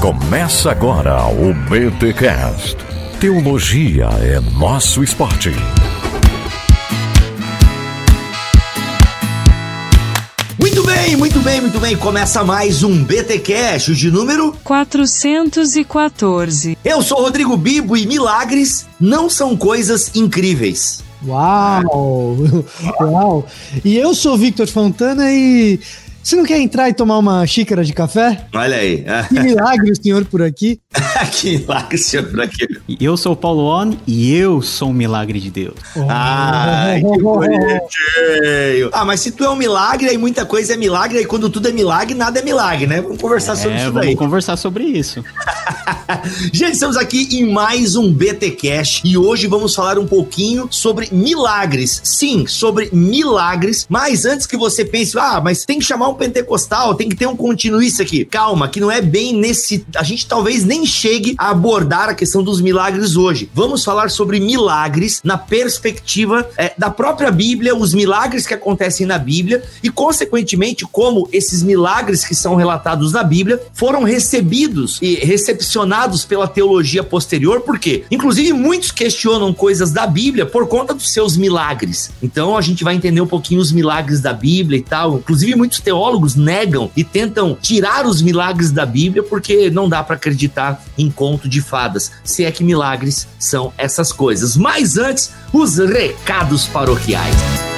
Começa agora o BTCast. Teologia é nosso esporte. Muito bem, muito bem, muito bem. Começa mais um BT Cash, o de número 414. Eu sou Rodrigo Bibo e milagres não são coisas incríveis. Uau! Uau! E eu sou Victor Fontana e você não quer entrar e tomar uma xícara de café? Olha aí. Que milagre o senhor por aqui. que milagre o senhor por aqui. Eu sou o Paulo On e eu sou um milagre de Deus. Ai, que bonitinho. Ah, mas se tu é um milagre, aí muita coisa é milagre, aí quando tudo é milagre, nada é milagre, né? Vamos conversar sobre É, isso vamos daí. conversar sobre isso. Gente, estamos aqui em mais um BT Cash e hoje vamos falar um pouquinho sobre milagres. Sim, sobre milagres. Mas antes que você pense, ah, mas tem que chamar um pentecostal, tem que ter um continuista aqui. Calma, que não é bem nesse. A gente talvez nem chegue a abordar a questão dos milagres hoje. Vamos falar sobre milagres na perspectiva é, da própria Bíblia, os milagres que acontecem na Bíblia e, consequentemente, como esses milagres que são relatados na Bíblia foram recebidos e recepcionados pela teologia posterior, por quê? Inclusive, muitos questionam coisas da Bíblia por conta dos seus milagres. Então, a gente vai entender um pouquinho os milagres da Bíblia e tal. Inclusive, muitos teólogos negam e tentam tirar os milagres da Bíblia porque não dá para acreditar em conto de fadas, se é que milagres são essas coisas. Mas antes, os recados paroquiais.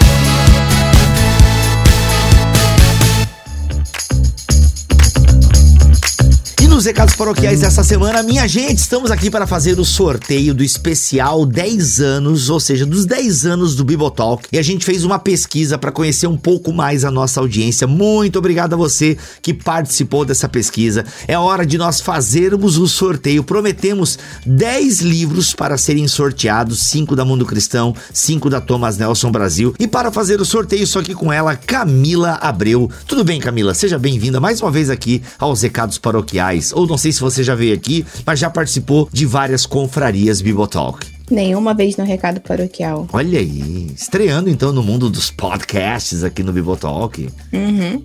Nos recados paroquiais dessa semana, minha gente, estamos aqui para fazer o sorteio do especial 10 anos, ou seja, dos 10 anos do Bibotalk. E a gente fez uma pesquisa para conhecer um pouco mais a nossa audiência. Muito obrigado a você que participou dessa pesquisa. É hora de nós fazermos o sorteio. Prometemos 10 livros para serem sorteados: 5 da Mundo Cristão, 5 da Thomas Nelson Brasil. E para fazer o sorteio, só aqui com ela, Camila Abreu. Tudo bem, Camila? Seja bem-vinda mais uma vez aqui aos recados paroquiais. Ou não sei se você já veio aqui, mas já participou de várias confrarias Bibotalk. Nenhuma vez no recado paroquial. Olha aí, estreando então no mundo dos podcasts aqui no Bibotalk. Uhum.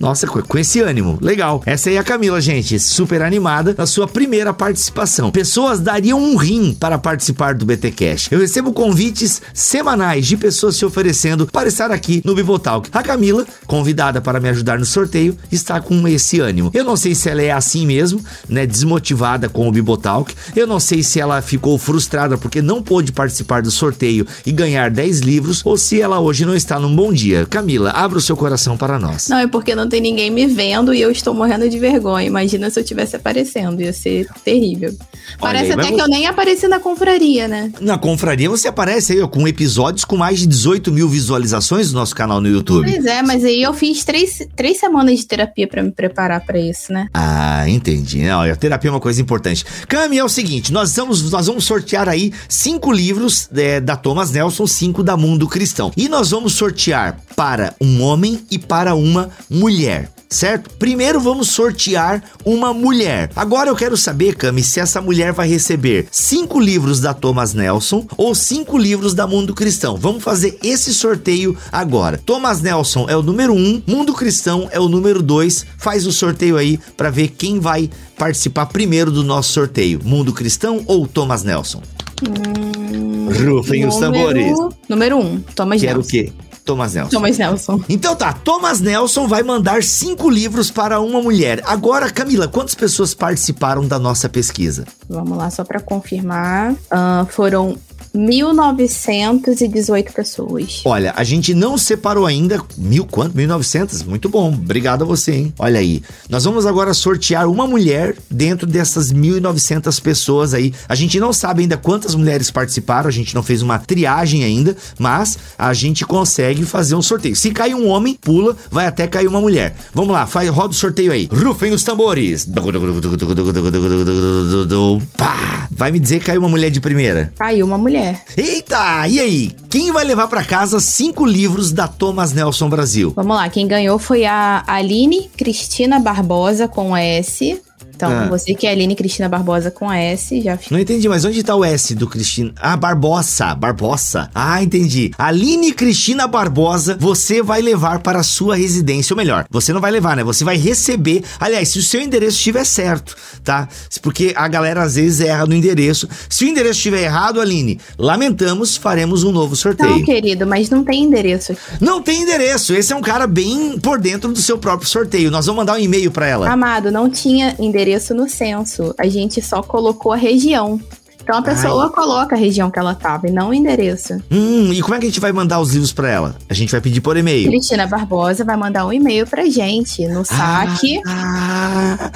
Nossa, com esse ânimo. Legal. Essa aí é a Camila, gente. Super animada na sua primeira participação. Pessoas dariam um rim para participar do BT Cash. Eu recebo convites semanais de pessoas se oferecendo para estar aqui no Bibotalk. A Camila, convidada para me ajudar no sorteio, está com esse ânimo. Eu não sei se ela é assim mesmo, né? Desmotivada com o Bibotalk. Eu não sei se ela ficou frustrada porque não pôde participar do sorteio e ganhar 10 livros ou se ela hoje não está num bom dia. Camila, abra o seu coração para nós. Não, é porque não tem ninguém me vendo e eu estou morrendo de vergonha. Imagina se eu estivesse aparecendo, ia ser terrível. Parece aí, até que eu nem apareci na confraria, né? Na confraria você aparece aí ó, com episódios com mais de 18 mil visualizações no nosso canal no YouTube. Pois é, mas aí eu fiz três, três semanas de terapia pra me preparar pra isso, né? Ah, entendi. Não, a terapia é uma coisa importante. Cami, é o seguinte, nós vamos, nós vamos sortear aí cinco livros é, da Thomas Nelson, cinco da Mundo Cristão. E nós vamos sortear para um homem e para uma mulher. Certo? Primeiro vamos sortear uma mulher. Agora eu quero saber, Cami, se essa mulher vai receber cinco livros da Thomas Nelson ou cinco livros da Mundo Cristão. Vamos fazer esse sorteio agora. Thomas Nelson é o número um, Mundo Cristão é o número dois. Faz o sorteio aí para ver quem vai participar primeiro do nosso sorteio: Mundo Cristão ou Thomas Nelson? Rufem os tambores. Número um, Thomas Quero o Nelson. quê? Thomas Nelson. Thomas Nelson. Então tá, Thomas Nelson vai mandar cinco livros para uma mulher. Agora, Camila, quantas pessoas participaram da nossa pesquisa? Vamos lá, só pra confirmar. Ah, foram 1.918 pessoas. Olha, a gente não separou ainda mil quanto? 1.900? Muito bom, obrigado a você, hein? Olha aí, nós vamos agora sortear uma mulher dentro dessas 1.900 pessoas aí. A gente não sabe ainda quantas mulheres participaram, a gente não fez uma triagem ainda, mas a gente consegue fazer um sorteio. Se cair um homem, pula, vai até cair uma mulher. Vamos lá, faz, roda o sorteio aí. Rufem os tambores. Pá! Vai me dizer que caiu uma mulher de primeira. Caiu uma mulher. Eita! E aí? Quem vai levar pra casa cinco livros da Thomas Nelson Brasil? Vamos lá, quem ganhou foi a Aline Cristina Barbosa com S. Então, Ah. você que é Aline Cristina Barbosa com S, já fica. Não entendi, mas onde tá o S do Cristina? Ah, Barbosa, Barbosa. Ah, entendi. Aline Cristina Barbosa, você vai levar para a sua residência, ou melhor, você não vai levar, né? Você vai receber. Aliás, se o seu endereço estiver certo, tá? Porque a galera às vezes erra no endereço. Se o endereço estiver errado, Aline, lamentamos, faremos um novo sorteio. Não, querido, mas não tem endereço. Não tem endereço. Esse é um cara bem por dentro do seu próprio sorteio. Nós vamos mandar um e-mail para ela. Amado, não tinha endereço no censo. A gente só colocou a região. Então a pessoa coloca a região que ela tava e não o endereço. Hum, e como é que a gente vai mandar os livros para ela? A gente vai pedir por e-mail. Cristina Barbosa vai mandar um e-mail pra gente no saque. Ah,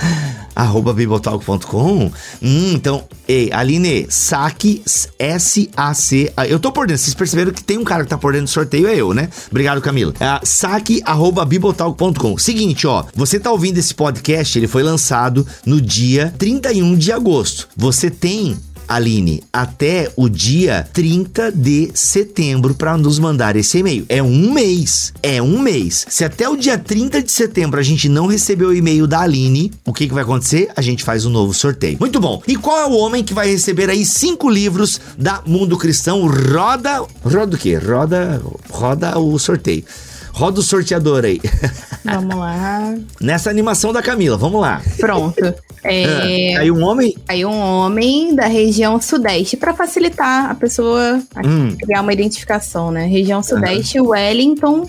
arroba bibotalk.com. Hum, então, ei, Aline, saque S-A-C. ah, Eu tô por dentro. Vocês perceberam que tem um cara que tá por dentro do sorteio, é eu, né? Obrigado, Camila. Ah, saque arroba bibotalk.com. Seguinte, ó. Você tá ouvindo esse podcast, ele foi lançado no dia 31 de agosto. Você tem Aline, até o dia 30 de setembro para nos mandar esse e-mail. É um mês. É um mês. Se até o dia 30 de setembro a gente não receber o e-mail da Aline, o que, que vai acontecer? A gente faz um novo sorteio. Muito bom. E qual é o homem que vai receber aí cinco livros da Mundo Cristão? Roda. Roda o quê? Roda. Roda o sorteio. Roda o sorteador aí. Vamos lá. Nessa animação da Camila, vamos lá. Pronto. É, Aí um homem. aí um homem da região sudeste, pra facilitar a pessoa a Hum. criar uma identificação, né? Região sudeste, Wellington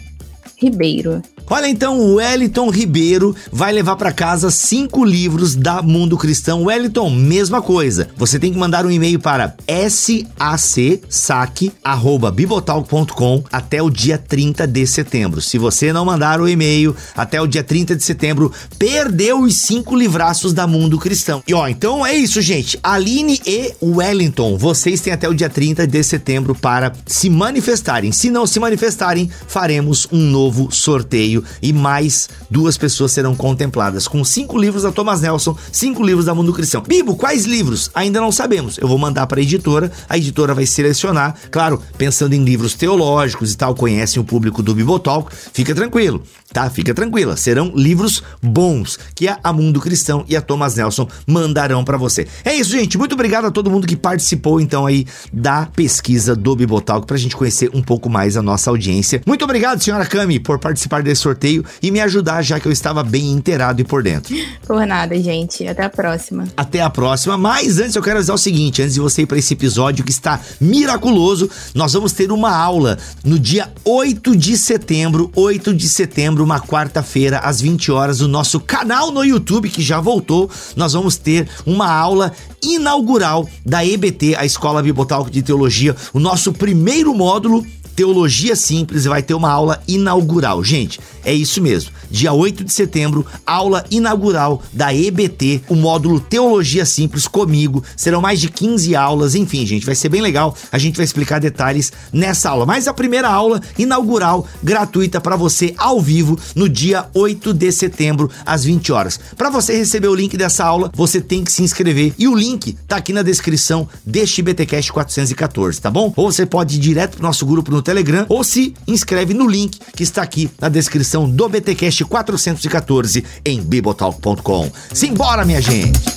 Ribeiro. Olha então, o Wellington Ribeiro vai levar para casa cinco livros da Mundo Cristão. Wellington, mesma coisa. Você tem que mandar um e-mail para sac@bibotalk.com até o dia 30 de setembro. Se você não mandar o e-mail até o dia 30 de setembro, perdeu os cinco livraços da Mundo Cristão. E ó, então é isso, gente. Aline e Wellington, vocês têm até o dia 30 de setembro para se manifestarem. Se não se manifestarem, faremos um novo sorteio e mais duas pessoas serão contempladas com cinco livros da Thomas Nelson, cinco livros da Mundo Cristão. Bibo, quais livros? Ainda não sabemos. Eu vou mandar para a editora, a editora vai selecionar, claro, pensando em livros teológicos e tal, conhecem o público do Bibotalk, fica tranquilo, tá? Fica tranquila. Serão livros bons que a Mundo Cristão e a Thomas Nelson mandarão para você. É isso, gente. Muito obrigado a todo mundo que participou então aí da pesquisa do Bibotalk pra gente conhecer um pouco mais a nossa audiência. Muito obrigado, senhora Cami, por participar desse sorteio e me ajudar já que eu estava bem inteirado e por dentro. Por nada, gente. Até a próxima. Até a próxima, mas antes eu quero avisar o seguinte, antes de você ir para esse episódio que está miraculoso, nós vamos ter uma aula no dia 8 de setembro, 8 de setembro, uma quarta-feira, às 20 horas, no nosso canal no YouTube, que já voltou, nós vamos ter uma aula inaugural da EBT, a Escola Bibotalco de Teologia, o nosso primeiro módulo Teologia Simples vai ter uma aula inaugural. Gente, é isso mesmo. Dia 8 de setembro, aula inaugural da EBT, o módulo Teologia Simples comigo. Serão mais de 15 aulas, enfim, gente, vai ser bem legal. A gente vai explicar detalhes nessa aula. Mas a primeira aula inaugural gratuita para você ao vivo no dia 8 de setembro às 20 horas. Para você receber o link dessa aula, você tem que se inscrever e o link tá aqui na descrição deste BTcast 414, tá bom? Ou você pode ir direto pro nosso grupo no Telegram ou se inscreve no link que está aqui na descrição do BTcast 414 em bibotalk.com. Simbora, minha gente.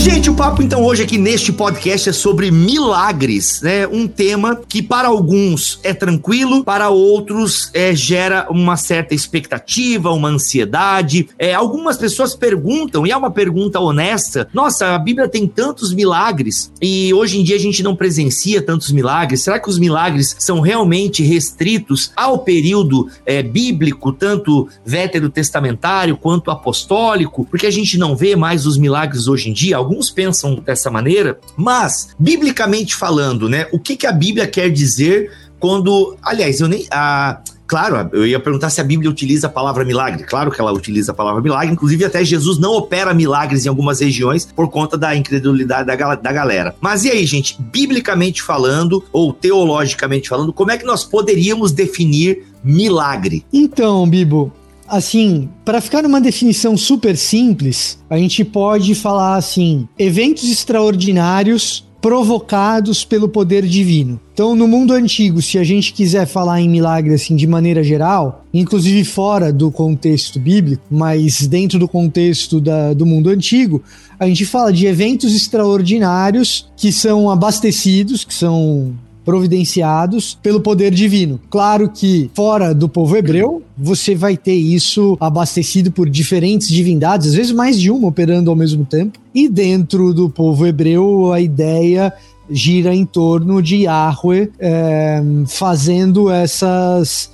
Gente, o papo então hoje aqui neste podcast é sobre milagres, né? Um tema que para alguns é tranquilo, para outros é, gera uma certa expectativa, uma ansiedade. É, algumas pessoas perguntam, e é uma pergunta honesta: nossa, a Bíblia tem tantos milagres e hoje em dia a gente não presencia tantos milagres. Será que os milagres são realmente restritos ao período é, bíblico, tanto veterotestamentário quanto apostólico? Porque a gente não vê mais os milagres hoje em dia. Alguns pensam dessa maneira, mas biblicamente falando, né? O que, que a Bíblia quer dizer quando, aliás, eu nem a Claro, eu ia perguntar se a Bíblia utiliza a palavra milagre. Claro que ela utiliza a palavra milagre. Inclusive, até Jesus não opera milagres em algumas regiões por conta da incredulidade da, gal da galera. Mas e aí, gente? Biblicamente falando, ou teologicamente falando, como é que nós poderíamos definir milagre? Então, Bibo, assim, para ficar numa definição super simples, a gente pode falar assim: eventos extraordinários provocados pelo poder divino. Então, no mundo antigo, se a gente quiser falar em milagre assim de maneira geral, inclusive fora do contexto bíblico, mas dentro do contexto da, do mundo antigo, a gente fala de eventos extraordinários que são abastecidos, que são providenciados pelo poder divino. Claro que fora do povo hebreu, você vai ter isso abastecido por diferentes divindades, às vezes mais de uma operando ao mesmo tempo. E dentro do povo hebreu, a ideia gira em torno de Yahweh é, fazendo essas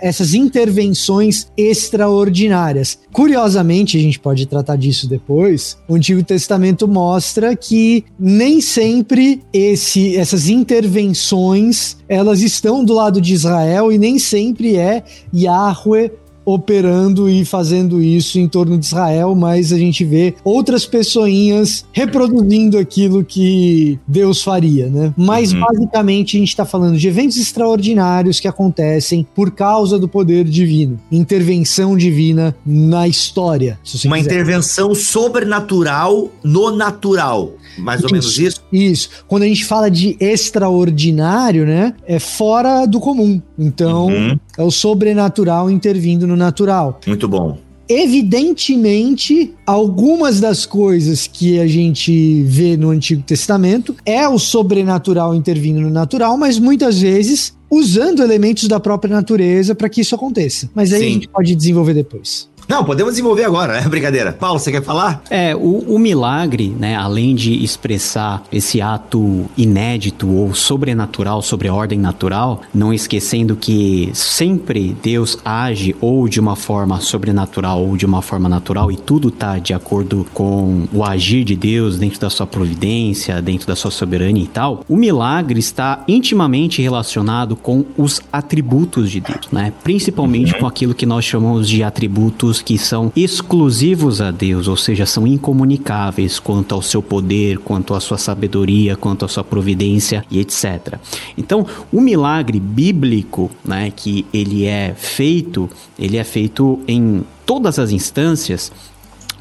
essas intervenções extraordinárias. Curiosamente, a gente pode tratar disso depois. O Antigo Testamento mostra que nem sempre esse, essas intervenções elas estão do lado de Israel e nem sempre é Yahweh operando e fazendo isso em torno de Israel, mas a gente vê outras pessoinhas reproduzindo aquilo que Deus faria, né? Mas uhum. basicamente a gente está falando de eventos extraordinários que acontecem por causa do poder divino, intervenção divina na história. Uma quiser. intervenção sobrenatural no natural. Mais ou menos isso? Isso. Quando a gente fala de extraordinário, né? É fora do comum. Então, uhum. é o sobrenatural intervindo no natural. Muito bom. Evidentemente, algumas das coisas que a gente vê no Antigo Testamento é o sobrenatural intervindo no natural, mas muitas vezes usando elementos da própria natureza para que isso aconteça. Mas aí Sim. a gente pode desenvolver depois. Não, podemos desenvolver agora, é brincadeira. Paulo, você quer falar? É, o, o, milagre, né, além de expressar esse ato inédito ou sobrenatural sobre a ordem natural, não esquecendo que sempre Deus age ou de uma forma sobrenatural ou de uma forma natural e tudo tá de acordo com o agir de Deus dentro da sua providência, dentro da sua soberania e tal. O milagre está intimamente relacionado com os atributos de Deus, né? Principalmente uhum. com aquilo que nós chamamos de atributos que são exclusivos a Deus, ou seja, são incomunicáveis quanto ao seu poder, quanto à sua sabedoria, quanto à sua providência e etc. Então, o milagre bíblico, né, que ele é feito, ele é feito em todas as instâncias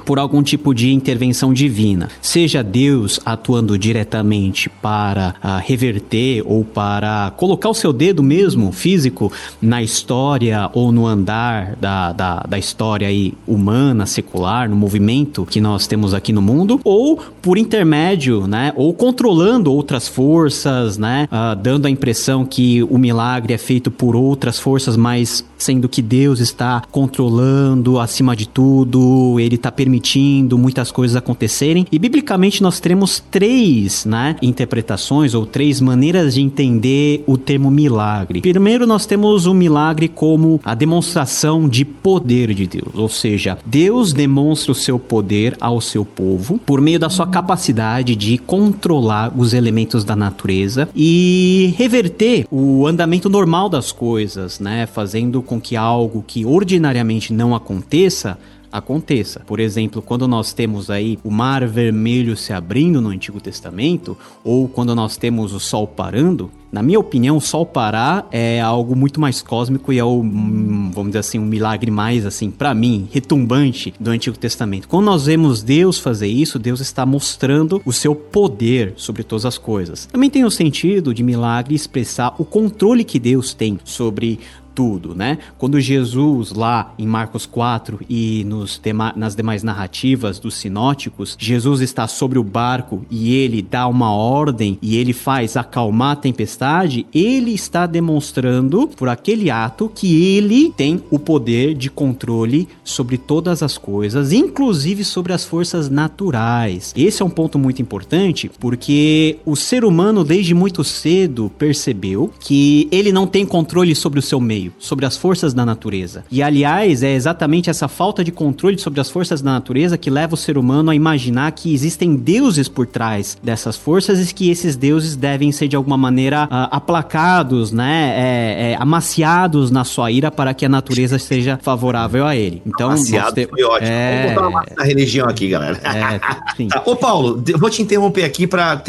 por algum tipo de intervenção divina, seja Deus atuando diretamente para uh, reverter ou para colocar o seu dedo mesmo físico na história ou no andar da, da, da história aí humana, secular, no movimento que nós temos aqui no mundo, ou por intermédio, né, ou controlando outras forças, né, uh, dando a impressão que o milagre é feito por outras forças, mas sendo que Deus está controlando acima de tudo, ele está permitindo permitindo muitas coisas acontecerem. E biblicamente nós teremos três, né, interpretações ou três maneiras de entender o termo milagre. Primeiro nós temos o milagre como a demonstração de poder de Deus, ou seja, Deus demonstra o seu poder ao seu povo por meio da sua capacidade de controlar os elementos da natureza e reverter o andamento normal das coisas, né, fazendo com que algo que ordinariamente não aconteça aconteça. Por exemplo, quando nós temos aí o mar vermelho se abrindo no Antigo Testamento, ou quando nós temos o sol parando, na minha opinião, o sol parar é algo muito mais cósmico e é o, hum, vamos dizer assim, um milagre mais, assim, para mim, retumbante do Antigo Testamento. Quando nós vemos Deus fazer isso, Deus está mostrando o seu poder sobre todas as coisas. Também tem o sentido de milagre expressar o controle que Deus tem sobre tudo, né? Quando Jesus lá em Marcos 4 e nos nas demais narrativas dos sinóticos, Jesus está sobre o barco e ele dá uma ordem e ele faz acalmar a tempestade, ele está demonstrando por aquele ato que ele tem o poder de controle sobre todas as coisas, inclusive sobre as forças naturais. Esse é um ponto muito importante porque o ser humano desde muito cedo percebeu que ele não tem controle sobre o seu meio sobre as forças da natureza. E aliás, é exatamente essa falta de controle sobre as forças da natureza que leva o ser humano a imaginar que existem deuses por trás dessas forças e que esses deuses devem ser de alguma maneira uh, aplacados, né, é, é, amaciados na sua ira para que a natureza seja favorável a ele. Então, amaciado ter... foi ótimo. É... Vamos botar uma religião aqui, galera. É, sim. Ô Paulo, eu vou te interromper aqui para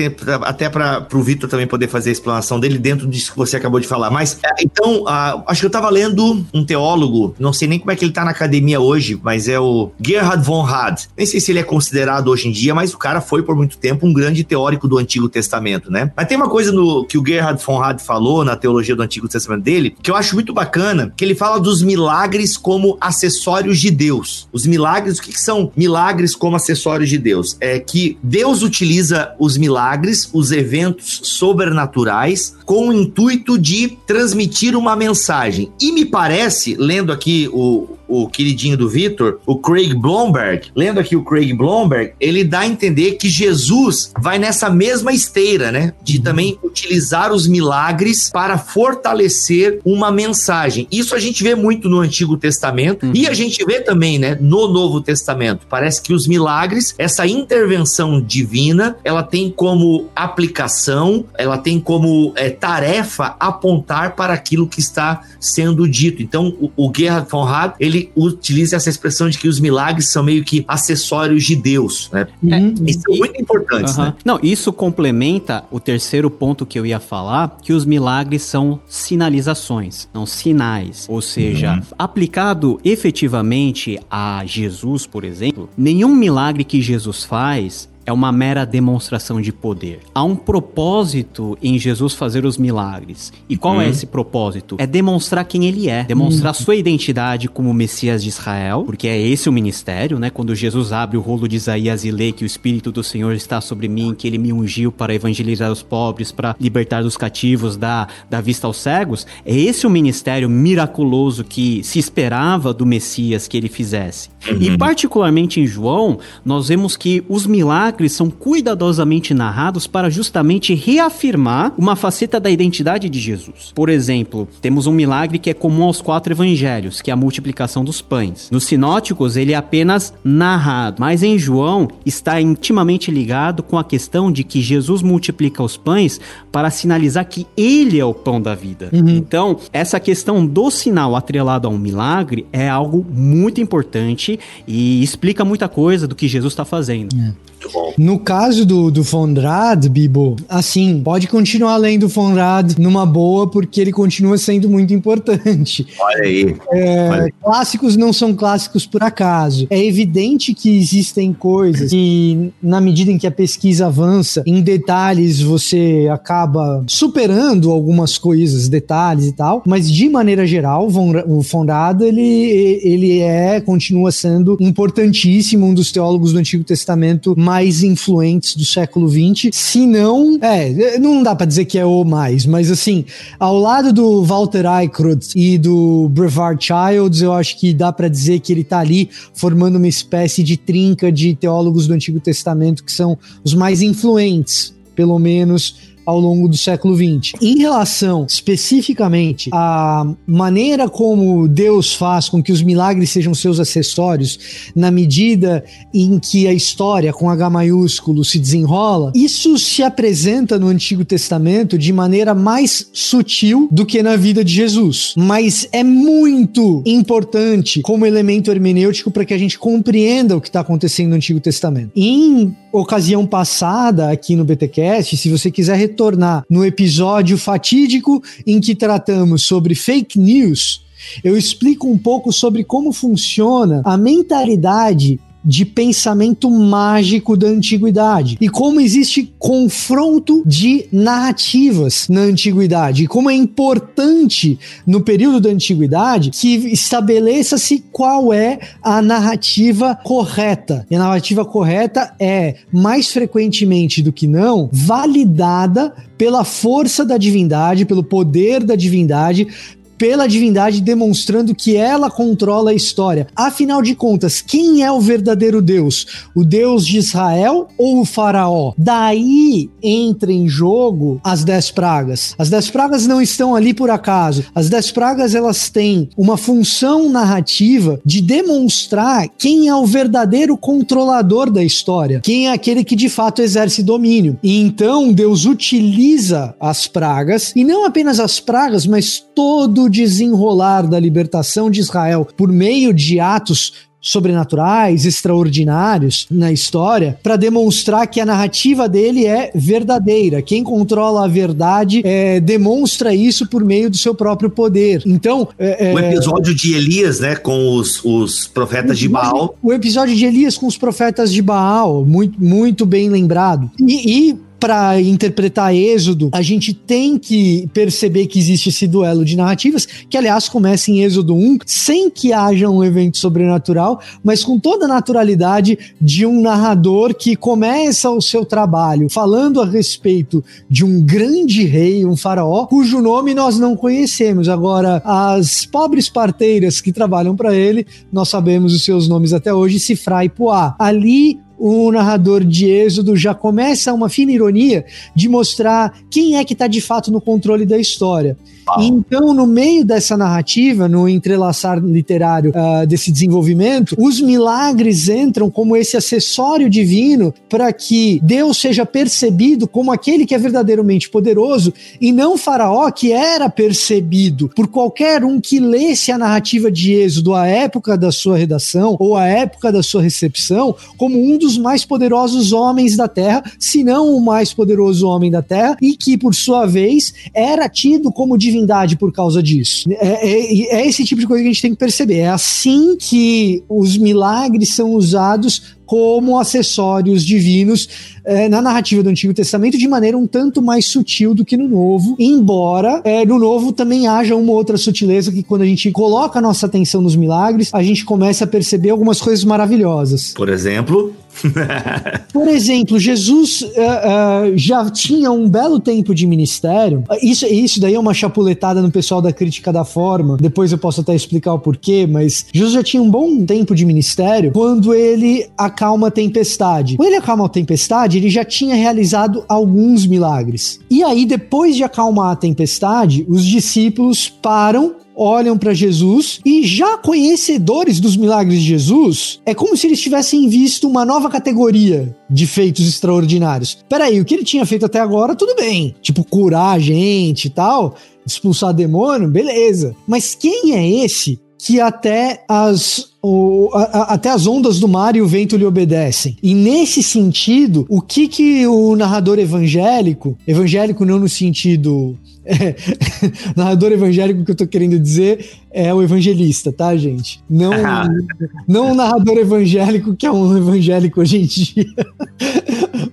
até para o Vitor também poder fazer a explanação dele dentro disso que você acabou de falar. Mas é, então, uh, acho que eu tava lendo um teólogo, não sei nem como é que ele tá na academia hoje, mas é o Gerhard von Rad. Nem sei se ele é considerado hoje em dia, mas o cara foi por muito tempo um grande teórico do Antigo Testamento, né? Mas tem uma coisa no, que o Gerhard von Rad falou na teologia do Antigo Testamento dele, que eu acho muito bacana, que ele fala dos milagres como acessórios de Deus. Os milagres, o que, que são milagres como acessórios de Deus? É que Deus utiliza os milagres, os eventos sobrenaturais, com o intuito de transmitir uma mensagem. E me parece, lendo aqui o, o queridinho do Vitor, o Craig Blomberg, lendo aqui o Craig Blomberg, ele dá a entender que Jesus vai nessa mesma esteira, né? De uhum. também utilizar os milagres para fortalecer uma mensagem. Isso a gente vê muito no Antigo Testamento uhum. e a gente vê também, né, no Novo Testamento. Parece que os milagres, essa intervenção divina, ela tem como aplicação, ela tem como é, tarefa apontar para aquilo que está sendo dito. Então, o, o Gerhard von Rad, ele utiliza essa expressão de que os milagres são meio que acessórios de Deus, né? Uhum. Isso é muito importante, uhum. né? Não, isso complementa o terceiro ponto que eu ia falar, que os milagres são sinalizações, não sinais. Ou seja, uhum. aplicado efetivamente a Jesus, por exemplo, nenhum milagre que Jesus faz é uma mera demonstração de poder. Há um propósito em Jesus fazer os milagres. E qual é uhum. é esse propósito? É demonstrar quem ele é, demonstrar uhum. sua identidade como Messias de Israel, porque é esse o ministério, né? Quando Jesus abre o rolo de Isaías e lê que o Espírito do Senhor está sobre mim, que ele me ungiu para evangelizar os pobres, para libertar os cativos, dar, dar vista aos cegos, é esse o ministério miraculoso que se esperava do Messias que ele fizesse. Uhum. E particularmente em João, nós vemos que os milagres são cuidadosamente narrados para justamente reafirmar uma faceta da identidade de Jesus. Por exemplo, temos um milagre que é comum aos quatro evangelhos, que é a multiplicação dos pães. Nos sinóticos, ele é apenas narrado, mas em João está intimamente ligado com a questão de que Jesus multiplica os pães para sinalizar que ele é o pão da vida. Uhum. Então, essa questão do sinal atrelado a um milagre é algo muito importante e explica muita coisa do que Jesus está fazendo. É. No caso do, do Fondrad, Bibo, assim, pode continuar lendo Fondrad numa boa, porque ele continua sendo muito importante. Olha aí. É, Olha. Clássicos não são clássicos por acaso. É evidente que existem coisas que, na medida em que a pesquisa avança, em detalhes você acaba superando algumas coisas, detalhes e tal, mas de maneira geral, o Fondrad, ele, ele é, continua sendo importantíssimo, um dos teólogos do Antigo Testamento mais influentes do século XX, se não, é, não dá para dizer que é o mais, mas assim, ao lado do Walter Eichrodt e do Brevard Childs, eu acho que dá para dizer que ele tá ali formando uma espécie de trinca de teólogos do Antigo Testamento que são os mais influentes, pelo menos ao longo do século XX. Em relação especificamente à maneira como Deus faz com que os milagres sejam seus acessórios, na medida em que a história com H maiúsculo se desenrola, isso se apresenta no Antigo Testamento de maneira mais sutil do que na vida de Jesus. Mas é muito importante como elemento hermenêutico para que a gente compreenda o que está acontecendo no Antigo Testamento. Em ocasião passada aqui no BTcast, se você quiser retornar no episódio fatídico em que tratamos sobre fake news, eu explico um pouco sobre como funciona a mentalidade de pensamento mágico da antiguidade e como existe confronto de narrativas na antiguidade e como é importante no período da antiguidade que estabeleça-se qual é a narrativa correta. E a narrativa correta é mais frequentemente do que não validada pela força da divindade, pelo poder da divindade, pela divindade, demonstrando que ela controla a história. Afinal de contas, quem é o verdadeiro Deus? O Deus de Israel ou o Faraó? Daí entra em jogo as dez pragas. As dez pragas não estão ali por acaso. As dez pragas elas têm uma função narrativa de demonstrar quem é o verdadeiro controlador da história, quem é aquele que de fato exerce domínio. E então Deus utiliza as pragas e não apenas as pragas, mas todo o desenrolar da libertação de Israel por meio de atos sobrenaturais, extraordinários na história, para demonstrar que a narrativa dele é verdadeira. Quem controla a verdade é, demonstra isso por meio do seu próprio poder. Então, é, o episódio de Elias, né, com os, os profetas de Baal. O episódio de Elias com os profetas de Baal, muito, muito bem lembrado. E, e para interpretar Êxodo, a gente tem que perceber que existe esse duelo de narrativas, que aliás começa em Êxodo 1, sem que haja um evento sobrenatural, mas com toda a naturalidade de um narrador que começa o seu trabalho falando a respeito de um grande rei, um faraó, cujo nome nós não conhecemos. Agora, as pobres parteiras que trabalham para ele, nós sabemos os seus nomes até hoje, Sifra e Puá. Ali o narrador de Êxodo já começa uma fina ironia de mostrar quem é que está de fato no controle da história. Então, no meio dessa narrativa, no entrelaçar literário uh, desse desenvolvimento, os milagres entram como esse acessório divino para que Deus seja percebido como aquele que é verdadeiramente poderoso e não Faraó, que era percebido por qualquer um que lesse a narrativa de Êxodo à época da sua redação ou à época da sua recepção, como um dos mais poderosos homens da terra, se não o mais poderoso homem da terra, e que, por sua vez, era tido como divino divindade por causa disso. É, é, é esse tipo de coisa que a gente tem que perceber. É assim que os milagres são usados como acessórios divinos é, na narrativa do Antigo Testamento de maneira um tanto mais sutil do que no Novo, embora é, no Novo também haja uma outra sutileza que quando a gente coloca a nossa atenção nos milagres, a gente começa a perceber algumas coisas maravilhosas. Por exemplo, Por exemplo, Jesus uh, uh, já tinha um belo tempo de ministério. Isso, isso daí é uma chapuletada no pessoal da crítica da forma. Depois eu posso até explicar o porquê, mas Jesus já tinha um bom tempo de ministério quando ele acalma a tempestade. Quando ele acalma a tempestade, ele já tinha realizado alguns milagres. E aí, depois de acalmar a tempestade, os discípulos param olham para Jesus e já conhecedores dos milagres de Jesus, é como se eles tivessem visto uma nova categoria de feitos extraordinários. Peraí, o que ele tinha feito até agora, tudo bem. Tipo, curar a gente e tal, expulsar demônio, beleza. Mas quem é esse que até as, o, a, até as ondas do mar e o vento lhe obedecem. E nesse sentido, o que que o narrador evangélico, evangélico não no sentido é, narrador evangélico que eu tô querendo dizer é o evangelista, tá, gente? Não, não o narrador evangélico que é um evangélico hoje em dia.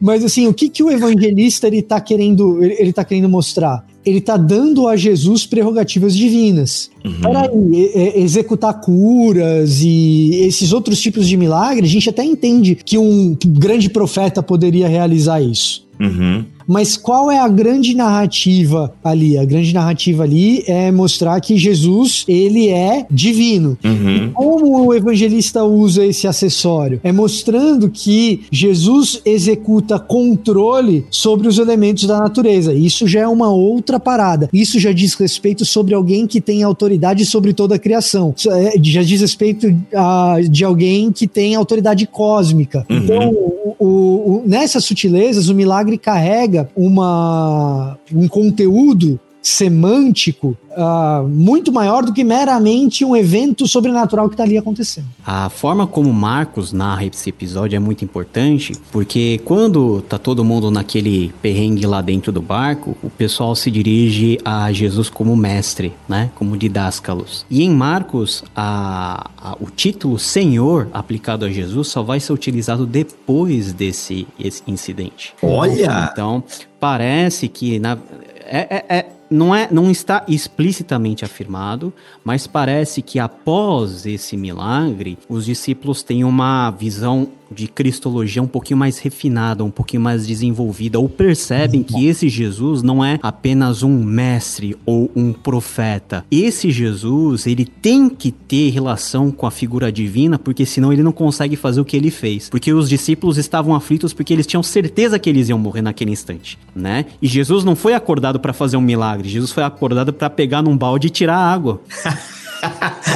Mas assim, o que, que o evangelista ele tá querendo, ele, ele tá querendo mostrar? Ele tá dando a Jesus prerrogativas divinas. Uhum. Peraí, executar curas e esses outros tipos de milagres, a gente até entende que um grande profeta poderia realizar isso. Uhum. Mas qual é a grande narrativa ali? A grande narrativa ali é mostrar que Jesus, ele é divino. Uhum. como o evangelista usa esse acessório? É mostrando que Jesus executa controle sobre os elementos da natureza. Isso já é uma outra parada. Isso já diz respeito sobre alguém que tem autoridade sobre toda a criação. É, já diz respeito a, de alguém que tem autoridade cósmica. Uhum. Então, o, o, nessas sutilezas, o milagre carrega uma, um conteúdo semântico uh, muito maior do que meramente um evento sobrenatural que está ali acontecendo. A forma como Marcos narra esse episódio é muito importante, porque quando tá todo mundo naquele perrengue lá dentro do barco, o pessoal se dirige a Jesus como mestre, né? Como didáscalos. E em Marcos, a, a, o título Senhor aplicado a Jesus só vai ser utilizado depois desse incidente. Olha! Então, parece que na, é, é, é não, é, não está explicitamente afirmado, mas parece que após esse milagre, os discípulos têm uma visão de cristologia um pouquinho mais refinada, um pouquinho mais desenvolvida, ou percebem que esse Jesus não é apenas um mestre ou um profeta. Esse Jesus, ele tem que ter relação com a figura divina, porque senão ele não consegue fazer o que ele fez. Porque os discípulos estavam aflitos porque eles tinham certeza que eles iam morrer naquele instante, né? E Jesus não foi acordado para fazer um milagre, Jesus foi acordado para pegar num balde e tirar água.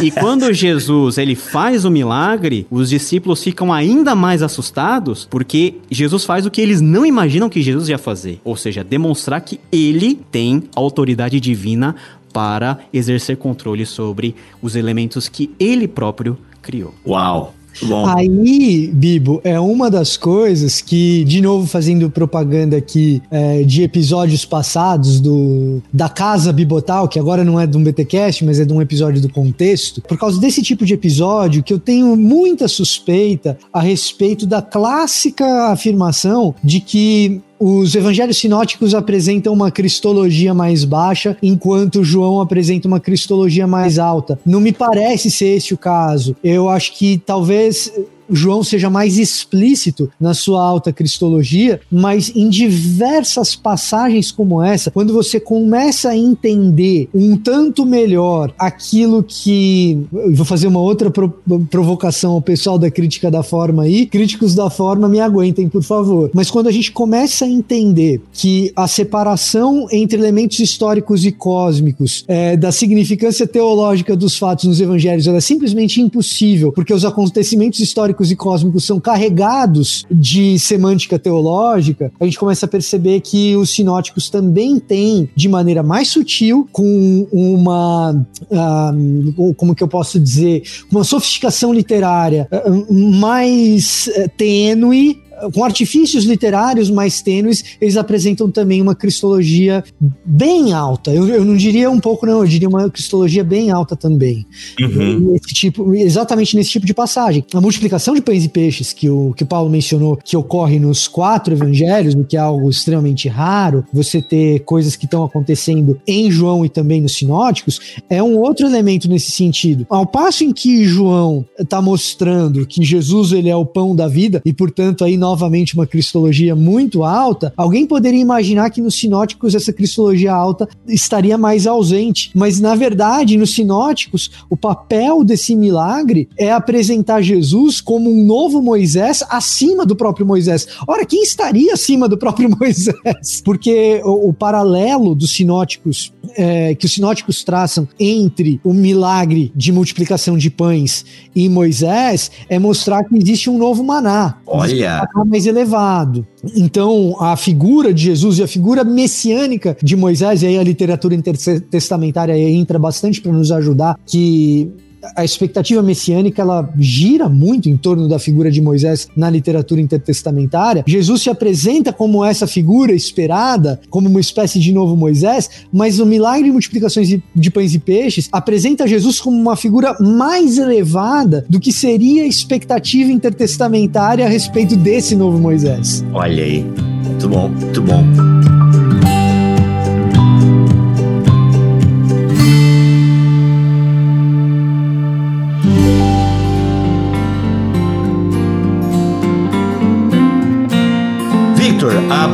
e quando Jesus ele faz o milagre, os discípulos ficam ainda mais assustados, porque Jesus faz o que eles não imaginam que Jesus ia fazer, ou seja, demonstrar que ele tem autoridade divina para exercer controle sobre os elementos que ele próprio criou. Uau! Bom. Aí, Bibo, é uma das coisas que, de novo, fazendo propaganda aqui é, de episódios passados do da Casa Bibotal, que agora não é de um BTcast, mas é de um episódio do contexto, por causa desse tipo de episódio que eu tenho muita suspeita a respeito da clássica afirmação de que os evangelhos sinóticos apresentam uma cristologia mais baixa, enquanto João apresenta uma cristologia mais alta. Não me parece ser esse o caso. Eu acho que talvez João seja mais explícito na sua alta cristologia, mas em diversas passagens como essa, quando você começa a entender um tanto melhor aquilo que. Eu vou fazer uma outra pro, provocação ao pessoal da crítica da forma aí. Críticos da forma, me aguentem, por favor. Mas quando a gente começa a entender que a separação entre elementos históricos e cósmicos é, da significância teológica dos fatos nos evangelhos é simplesmente impossível, porque os acontecimentos históricos e cósmicos são carregados de semântica teológica, a gente começa a perceber que os sinóticos também têm, de maneira mais sutil, com uma. Uh, como que eu posso dizer? Uma sofisticação literária uh, mais uh, tênue com artifícios literários mais tênues, eles apresentam também uma cristologia bem alta. Eu, eu não diria um pouco, não, eu diria uma cristologia bem alta também. Uhum. Esse tipo, exatamente nesse tipo de passagem. A multiplicação de pães e peixes que o, que o Paulo mencionou, que ocorre nos quatro evangelhos, o que é algo extremamente raro, você ter coisas que estão acontecendo em João e também nos sinóticos, é um outro elemento nesse sentido. Ao passo em que João está mostrando que Jesus ele é o pão da vida e, portanto, aí nós novamente uma cristologia muito alta, alguém poderia imaginar que nos sinóticos essa cristologia alta estaria mais ausente. Mas, na verdade, nos sinóticos, o papel desse milagre é apresentar Jesus como um novo Moisés acima do próprio Moisés. Ora, quem estaria acima do próprio Moisés? Porque o, o paralelo dos sinóticos, é, que os sinóticos traçam entre o milagre de multiplicação de pães e Moisés é mostrar que existe um novo maná. Olha! mais elevado. Então, a figura de Jesus e a figura messiânica de Moisés, e aí a literatura intertestamentária entra bastante para nos ajudar, que a expectativa messiânica ela gira muito em torno da figura de Moisés na literatura intertestamentária. Jesus se apresenta como essa figura esperada, como uma espécie de novo Moisés, mas o milagre de multiplicações de, de pães e peixes apresenta Jesus como uma figura mais elevada do que seria a expectativa intertestamentária a respeito desse novo Moisés. Olha aí, muito bom, muito bom.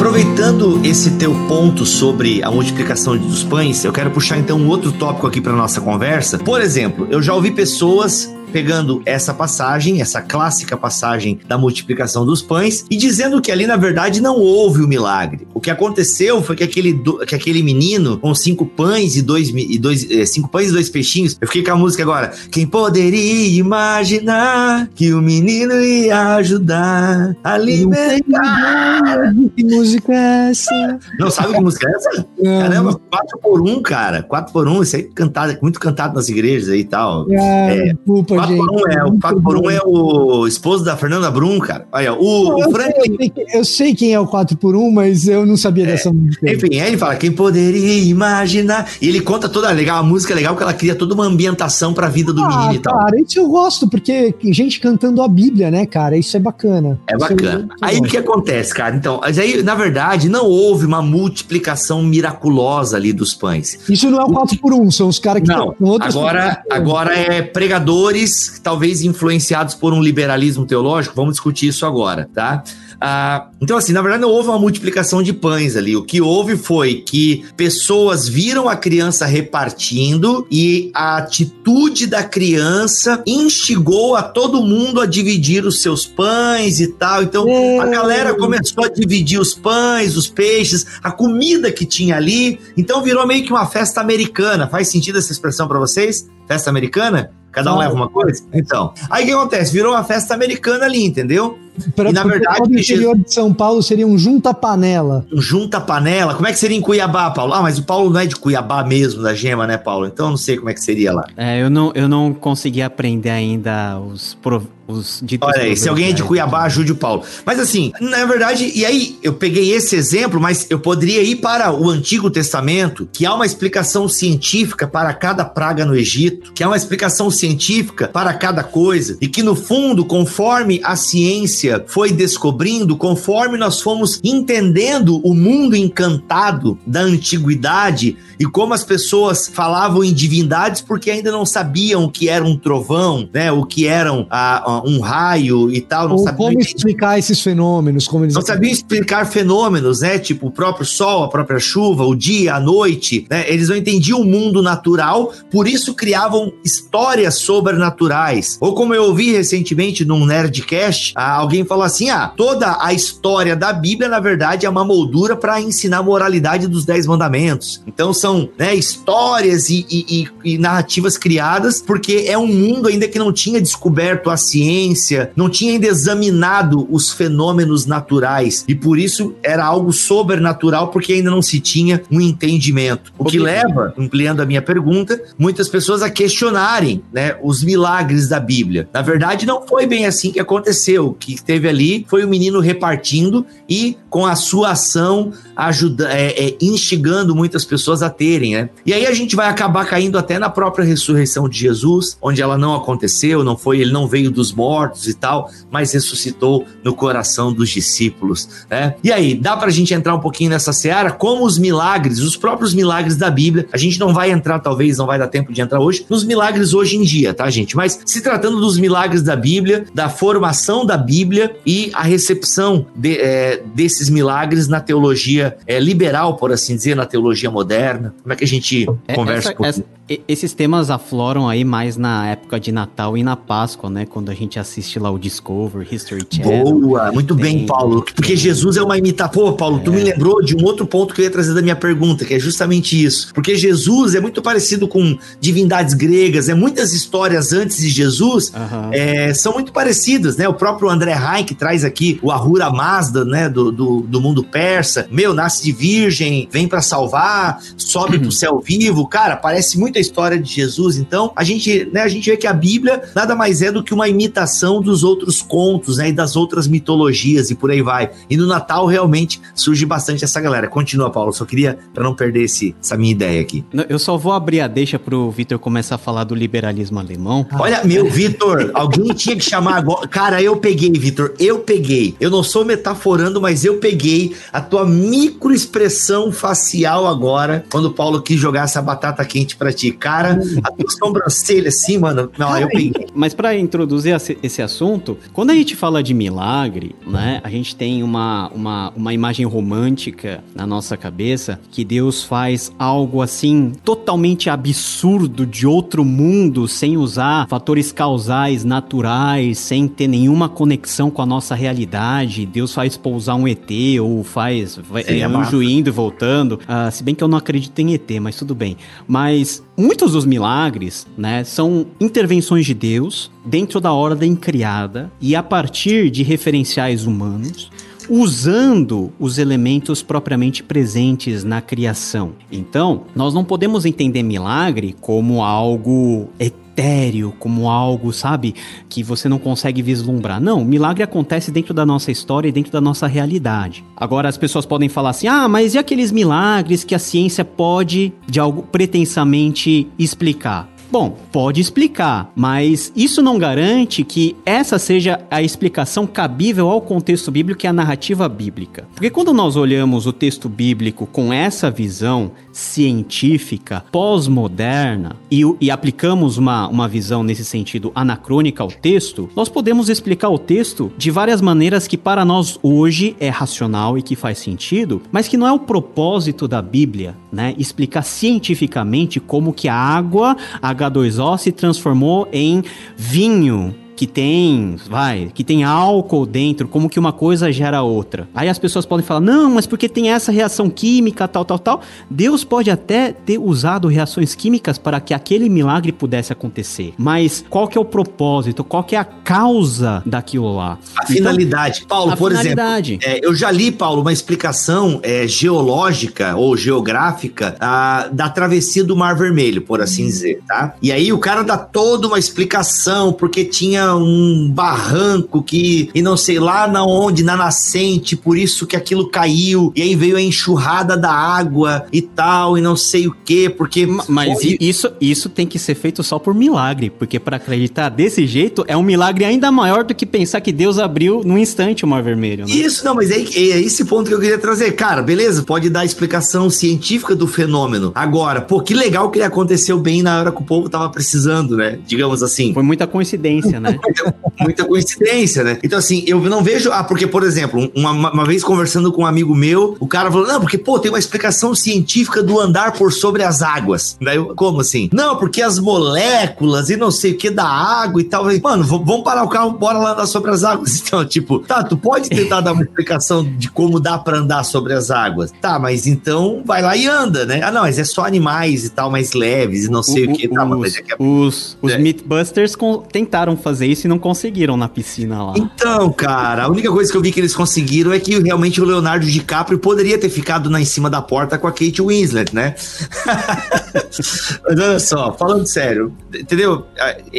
Aproveitando esse teu ponto sobre a multiplicação dos pães, eu quero puxar então um outro tópico aqui para nossa conversa. Por exemplo, eu já ouvi pessoas pegando essa passagem, essa clássica passagem da multiplicação dos pães, e dizendo que ali, na verdade, não houve o milagre. O que aconteceu foi que aquele, que aquele menino, com cinco pães e dois, e dois eh, cinco pães e dois peixinhos, eu fiquei com a música agora. Quem poderia imaginar que o menino ia ajudar a alimentar? Que música é essa? Não sabe que música é essa? Não. Caramba, 4 por 1 um, cara. 4 por 1 um, isso aí é cantado, muito cantado nas igrejas aí e tal. É, é, desculpa, 4 por 1 é, o 4 por 1 é o esposo da Fernanda Brum, cara. Olha, o, não, o Franklin. Sei, eu, sei, eu sei quem é o 4 por 1 mas eu não sabia é, dessa música. Enfim, ele fala, quem poderia imaginar? E ele conta toda legal, a música é legal, porque ela cria toda uma ambientação pra vida do ah, menino e tal. Cara, isso eu gosto, porque gente cantando a Bíblia, né, cara? Isso é bacana. É bacana. É aí o que acontece, cara? Então, mas aí, na verdade, não houve uma multiplicação miraculosa ali dos pães. Isso não é o 4 por 1 são os caras que não, agora, agora é pregadores, talvez influenciados por um liberalismo teológico, vamos discutir isso agora, tá? Ah, então, assim, na verdade, não houve uma multiplicação de pães ali. O que houve foi que pessoas viram a criança repartindo e a atitude da criança instigou a todo mundo a dividir os seus pães e tal. Então, a galera começou a dividir os pães, os peixes, a comida que tinha ali. Então, virou meio que uma festa americana. Faz sentido essa expressão para vocês? Festa americana? Cada um leva uma coisa? Então. Aí o que acontece? Virou uma festa americana ali, entendeu? Pra, e na verdade, o interior de São Paulo seria um junta-panela. Um junta-panela? Como é que seria em Cuiabá, Paulo? Ah, mas o Paulo não é de Cuiabá mesmo, da Gema, né, Paulo? Então eu não sei como é que seria lá. É, eu não, eu não consegui aprender ainda os, os Olha aí, se alguém é de Cuiabá, ajude o Paulo. Mas assim, na verdade, e aí eu peguei esse exemplo, mas eu poderia ir para o Antigo Testamento, que há uma explicação científica para cada praga no Egito, que há uma explicação científica para cada coisa, e que no fundo, conforme a ciência foi descobrindo, conforme nós fomos entendendo o mundo encantado da antiguidade e como as pessoas falavam em divindades porque ainda não sabiam o que era um trovão, né, o que eram a, a um raio e tal. Não Ou como explicar esses fenômenos. Como eles não sabiam explicar fenômenos, né? Tipo o próprio sol, a própria chuva, o dia, a noite. Né? Eles não entendiam o mundo natural, por isso criavam histórias sobrenaturais. Ou como eu ouvi recentemente num Nerdcast, alguém falou assim: ah, toda a história da Bíblia, na verdade, é uma moldura para ensinar a moralidade dos Dez Mandamentos. Então são né, histórias e, e, e narrativas criadas porque é um mundo ainda que não tinha descoberto a ciência não tinha ainda examinado os fenômenos naturais e por isso era algo sobrenatural porque ainda não se tinha um entendimento. O que leva, ampliando a minha pergunta, muitas pessoas a questionarem, né, os milagres da Bíblia. Na verdade, não foi bem assim que aconteceu. Que teve ali foi o menino repartindo e com a sua ação ajuda, é, é, instigando muitas pessoas a terem, né? E aí a gente vai acabar caindo até na própria ressurreição de Jesus, onde ela não aconteceu, não foi, ele não veio dos mortos e tal, mas ressuscitou no coração dos discípulos, né? E aí, dá pra gente entrar um pouquinho nessa seara? Como os milagres, os próprios milagres da Bíblia, a gente não vai entrar, talvez não vai dar tempo de entrar hoje, nos milagres hoje em dia, tá, gente? Mas se tratando dos milagres da Bíblia, da formação da Bíblia e a recepção de, é, desses milagres na teologia é, liberal, por assim dizer, na teologia moderna, como é que a gente é, conversa essa, um essa, esses temas afloram aí mais na época de Natal e na Páscoa, né? Quando a gente assiste lá o Discover, History Channel. Boa, muito tem, bem, Paulo. Porque tem, Jesus é uma imitação. Pô, Paulo, é. tu me lembrou de um outro ponto que eu ia trazer da minha pergunta, que é justamente isso. Porque Jesus é muito parecido com divindades gregas, é muitas histórias antes de Jesus uhum. é, são muito parecidas, né? O próprio André que traz aqui o Ahura Mazda, né? Do, do, do mundo persa. Meu, nasce de virgem, vem para salvar, sobe pro céu vivo. Cara, parece muito a história de Jesus. Então, a gente, né, a gente vê que a Bíblia nada mais é do que uma imitação dos outros contos, né, e das outras mitologias e por aí vai. E no Natal realmente surge bastante essa galera. Continua, Paulo, só queria para não perder esse, essa minha ideia aqui. Eu só vou abrir a deixa pro Vitor começar a falar do liberalismo alemão. Olha, meu Vitor, alguém tinha que chamar agora. Cara, eu peguei, Vitor, eu peguei. Eu não sou metaforando, mas eu peguei a tua microexpressão facial agora, quando o Paulo quis jogar essa batata quente para ti cara, a tua sobrancelha assim, mano. Não, eu peguei. Mas para introduzir esse assunto, quando a gente fala de milagre, né, a gente tem uma, uma, uma imagem romântica na nossa cabeça que Deus faz algo assim totalmente absurdo de outro mundo, sem usar fatores causais naturais, sem ter nenhuma conexão com a nossa realidade. Deus faz pousar um ET ou faz é, anjo indo e voltando. Uh, se bem que eu não acredito em ET, mas tudo bem. Mas muitos dos milagres, né, são intervenções de Deus dentro da ordem criada e a partir de referenciais humanos, usando os elementos propriamente presentes na criação. Então, nós não podemos entender milagre como algo etéreo, como algo, sabe, que você não consegue vislumbrar. Não, milagre acontece dentro da nossa história e dentro da nossa realidade. Agora as pessoas podem falar assim: "Ah, mas e aqueles milagres que a ciência pode de algo pretensamente explicar?" Bom, pode explicar, mas isso não garante que essa seja a explicação cabível ao contexto bíblico e à narrativa bíblica. Porque quando nós olhamos o texto bíblico com essa visão científica, pós-moderna, e, e, aplicamos uma, uma visão nesse sentido anacrônica ao texto, nós podemos explicar o texto de várias maneiras que para nós hoje é racional e que faz sentido, mas que não é o propósito da Bíblia, né? Explicar cientificamente como que a água, a H2O, se transformou em vinho que tem, vai, que tem álcool dentro, como que uma coisa gera outra. Aí as pessoas podem falar: "Não, mas porque tem essa reação química, tal, tal, tal". Deus pode até ter usado reações químicas para que aquele milagre pudesse acontecer. Mas qual que é o propósito? Qual que é a causa daquilo lá? A então, finalidade. Paulo, a por finalidade. exemplo, é, eu já li, Paulo, uma explicação é, geológica ou geográfica a, da travessia do Mar Vermelho, por assim hum. dizer, tá? E aí o cara dá toda uma explicação porque tinha um barranco que e não sei lá na onde, na nascente, por isso que aquilo caiu e aí veio a enxurrada da água e tal e não sei o que, porque mas foi... isso isso tem que ser feito só por milagre, porque para acreditar desse jeito é um milagre ainda maior do que pensar que Deus abriu num instante o Mar Vermelho. Né? Isso não, mas é, é esse ponto que eu queria trazer, cara. Beleza, pode dar explicação científica do fenômeno. Agora, pô, que legal que ele aconteceu bem na hora que o povo tava precisando, né? Digamos assim. Foi muita coincidência, né? Muita coincidência, né? Então, assim, eu não vejo. Ah, porque, por exemplo, uma, uma vez conversando com um amigo meu, o cara falou: não, porque, pô, tem uma explicação científica do andar por sobre as águas. Daí, como assim? Não, porque as moléculas e não sei o que da água e tal. Mano, vamos parar o carro, bora lá andar sobre as águas. Então, tipo, tá, tu pode tentar dar uma explicação de como dá para andar sobre as águas. Tá, mas então vai lá e anda, né? Ah, não, mas é só animais e tal, mais leves e não sei o, o que. Tá, os, é que é... os, os é. Mythbusters tentaram fazer isso e não conseguiram na piscina lá. Então, cara, a única coisa que eu vi que eles conseguiram é que realmente o Leonardo DiCaprio poderia ter ficado na em cima da porta com a Kate Winslet, né? mas olha só, falando sério, entendeu?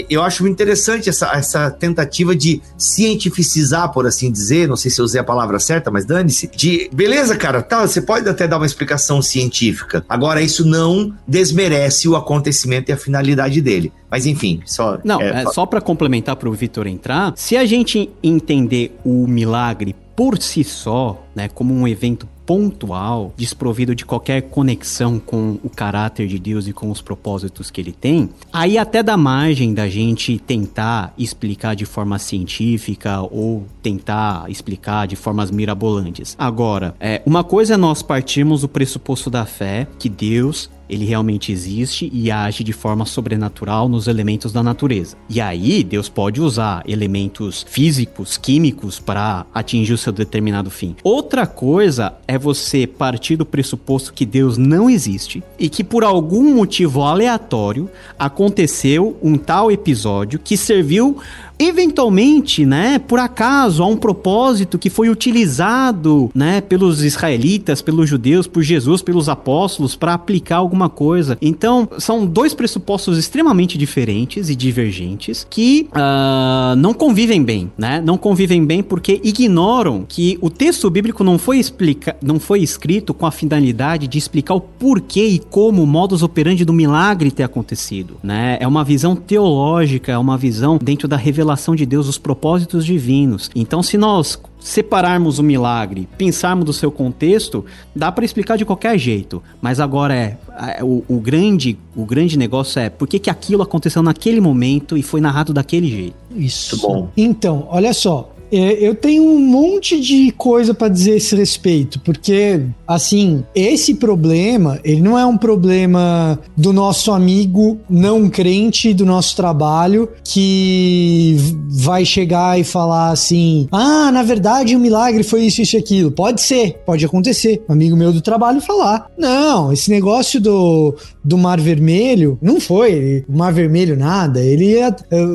Eu acho interessante essa, essa tentativa de cientificizar, por assim dizer, não sei se eu usei a palavra certa, mas dane-se, de, beleza, cara, tá, você pode até dar uma explicação científica, agora isso não desmerece o acontecimento e a finalidade dele. Mas enfim, só. Não, é, é só para complementar para o Vitor entrar, se a gente entender o milagre por si só, né, como um evento pontual, desprovido de qualquer conexão com o caráter de Deus e com os propósitos que ele tem, aí até dá margem da gente tentar explicar de forma científica ou tentar explicar de formas mirabolantes. Agora, é, uma coisa é nós partirmos do pressuposto da fé que Deus ele realmente existe e age de forma sobrenatural nos elementos da natureza. E aí, Deus pode usar elementos físicos, químicos para atingir o seu determinado fim. Outra coisa é você partir do pressuposto que Deus não existe e que por algum motivo aleatório aconteceu um tal episódio que serviu eventualmente, né, por acaso, há um propósito que foi utilizado, né, pelos israelitas, pelos judeus, por Jesus, pelos apóstolos para aplicar alguma coisa. Então, são dois pressupostos extremamente diferentes e divergentes que uh, não convivem bem, né? Não convivem bem porque ignoram que o texto bíblico não foi explica, não foi escrito com a finalidade de explicar o porquê e como o modus operandi do milagre ter acontecido, né? É uma visão teológica, é uma visão dentro da revelação de Deus, os propósitos divinos. Então, se nós separarmos o milagre, pensarmos do seu contexto, dá para explicar de qualquer jeito. Mas agora é, é o, o, grande o grande negócio é por que, que aquilo aconteceu naquele momento e foi narrado daquele jeito. Isso. Muito bom. Então, olha só, eu tenho um monte de coisa para dizer a esse respeito, porque, assim, esse problema, ele não é um problema do nosso amigo não crente do nosso trabalho que vai chegar e falar assim: ah, na verdade o milagre foi isso, isso e aquilo. Pode ser, pode acontecer. Um amigo meu do trabalho falar: não, esse negócio do, do Mar Vermelho não foi o Mar Vermelho nada, ele,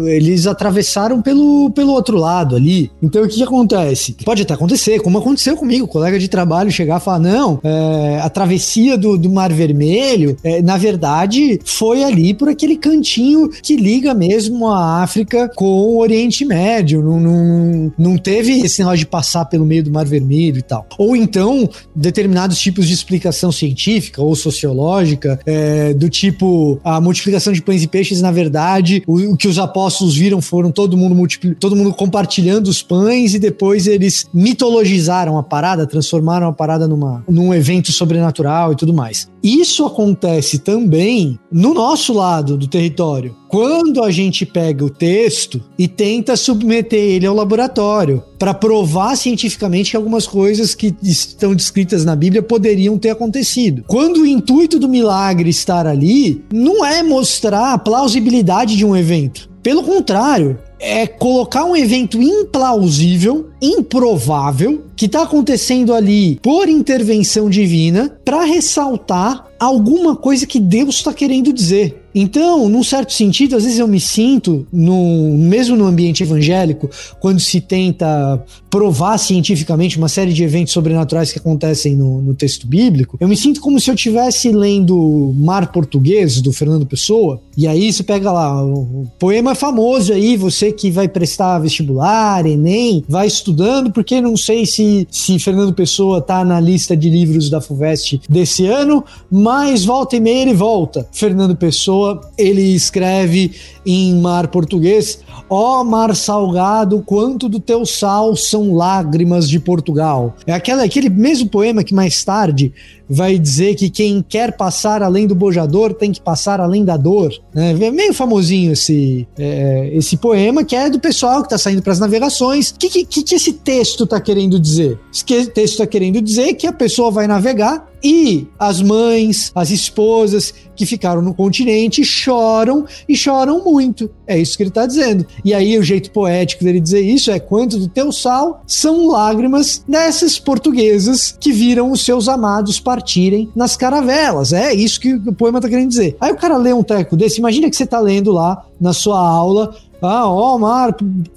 eles atravessaram pelo, pelo outro lado ali. Então o que, que acontece? Pode até acontecer, como aconteceu comigo, colega de trabalho chegar e falar: não, é, a travessia do, do Mar Vermelho, é, na verdade, foi ali por aquele cantinho que liga mesmo a África com o Oriente Médio. Não, não, não teve esse negócio de passar pelo meio do Mar Vermelho e tal. Ou então, determinados tipos de explicação científica ou sociológica, é, do tipo a multiplicação de pães e peixes, na verdade, o, o que os apóstolos viram foram todo mundo, todo mundo compartilhando os pães e depois eles mitologizaram a parada, transformaram a parada numa, num evento sobrenatural e tudo mais. Isso acontece também no nosso lado do território. Quando a gente pega o texto e tenta submeter ele ao laboratório para provar cientificamente que algumas coisas que estão descritas na Bíblia poderiam ter acontecido. Quando o intuito do milagre estar ali não é mostrar a plausibilidade de um evento, Pelo contrário, é colocar um evento implausível, improvável, que está acontecendo ali por intervenção divina, para ressaltar alguma coisa que Deus está querendo dizer. Então, num certo sentido, às vezes eu me sinto, mesmo no ambiente evangélico, quando se tenta provar cientificamente uma série de eventos sobrenaturais que acontecem no, no texto bíblico, eu me sinto como se eu estivesse lendo Mar Português, do Fernando Pessoa, e aí você pega lá, o poema famoso aí, você que vai prestar vestibular, Enem, vai estudando, porque não sei se, se Fernando Pessoa tá na lista de livros da FUVEST desse ano, mas volta e meia ele volta. Fernando Pessoa, ele escreve em mar português: Ó oh, mar salgado, quanto do teu sal são lágrimas de Portugal. É aquela, aquele mesmo poema que mais tarde vai dizer que quem quer passar além do bojador tem que passar além da dor. Né? É meio famosinho esse, é, esse poema, que é do pessoal que está saindo para as navegações. O que, que, que esse texto está querendo dizer? Esse texto está querendo dizer que a pessoa vai navegar e as mães, as esposas que ficaram no continente choram e choram muito. É isso que ele está dizendo. E aí o jeito poético dele dizer isso é quanto do teu sal são lágrimas dessas portuguesas que viram os seus amados partirem nas caravelas. É isso que o poema está querendo dizer. Aí o cara lê um treco desse, imagina que você está lendo lá na sua aula ah, ó, oh, mar,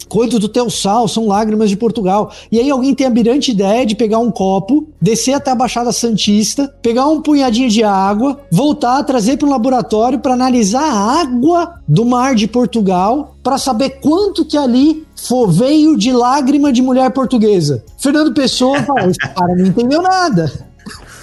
quanto do teu sal, são lágrimas de Portugal. E aí alguém tem a brilhante ideia de pegar um copo, descer até a Baixada Santista, pegar um punhadinho de água, voltar, trazer para o laboratório para analisar a água do mar de Portugal para saber quanto que ali for, veio de lágrima de mulher portuguesa. Fernando Pessoa fala, esse cara não entendeu nada.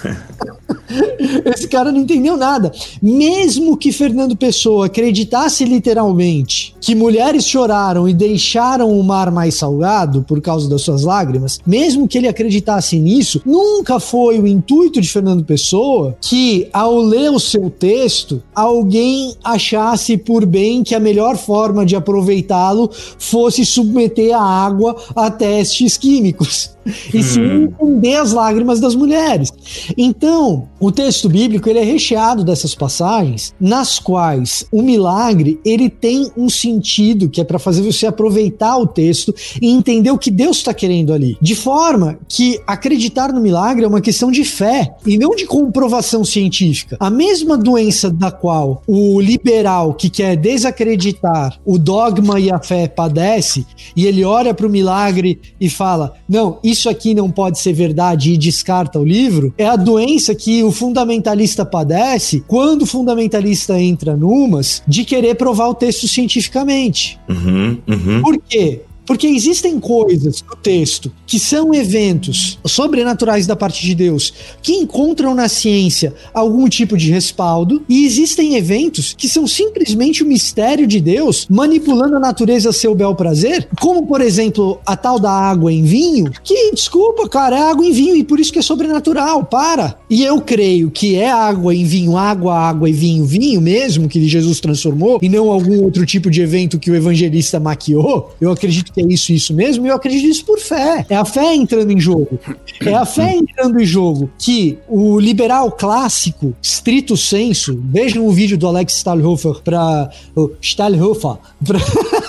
Esse cara não entendeu nada. Mesmo que Fernando Pessoa acreditasse literalmente que mulheres choraram e deixaram o mar mais salgado por causa das suas lágrimas, mesmo que ele acreditasse nisso, nunca foi o intuito de Fernando Pessoa que, ao ler o seu texto, alguém achasse por bem que a melhor forma de aproveitá-lo fosse submeter a água a testes químicos e sim hum. entender as lágrimas das mulheres. Então, o texto bíblico ele é recheado dessas passagens nas quais o milagre ele tem um sentido que é para fazer você aproveitar o texto e entender o que Deus está querendo ali. De forma que acreditar no milagre é uma questão de fé e não de comprovação científica. A mesma doença da qual o liberal que quer desacreditar o dogma e a fé padece e ele olha para o milagre e fala: não, isso aqui não pode ser verdade e descarta o livro, é a doença que o fundamentalista padece quando o fundamentalista entra numas de querer provar o texto cientificamente. Uhum, uhum. Por quê? Porque existem coisas no texto que são eventos sobrenaturais da parte de Deus que encontram na ciência algum tipo de respaldo, e existem eventos que são simplesmente o mistério de Deus manipulando a natureza a seu bel prazer, como por exemplo a tal da água em vinho, que desculpa, cara, é água em vinho e por isso que é sobrenatural, para. E eu creio que é água em vinho, água, água e vinho, vinho mesmo que Jesus transformou e não algum outro tipo de evento que o evangelista maquiou. Eu acredito que é isso isso mesmo, e eu acredito nisso por fé. É a fé entrando em jogo. É a fé entrando em jogo que o liberal clássico, estrito senso, vejam o vídeo do Alex Stahlhofer para Stahlhofer pra...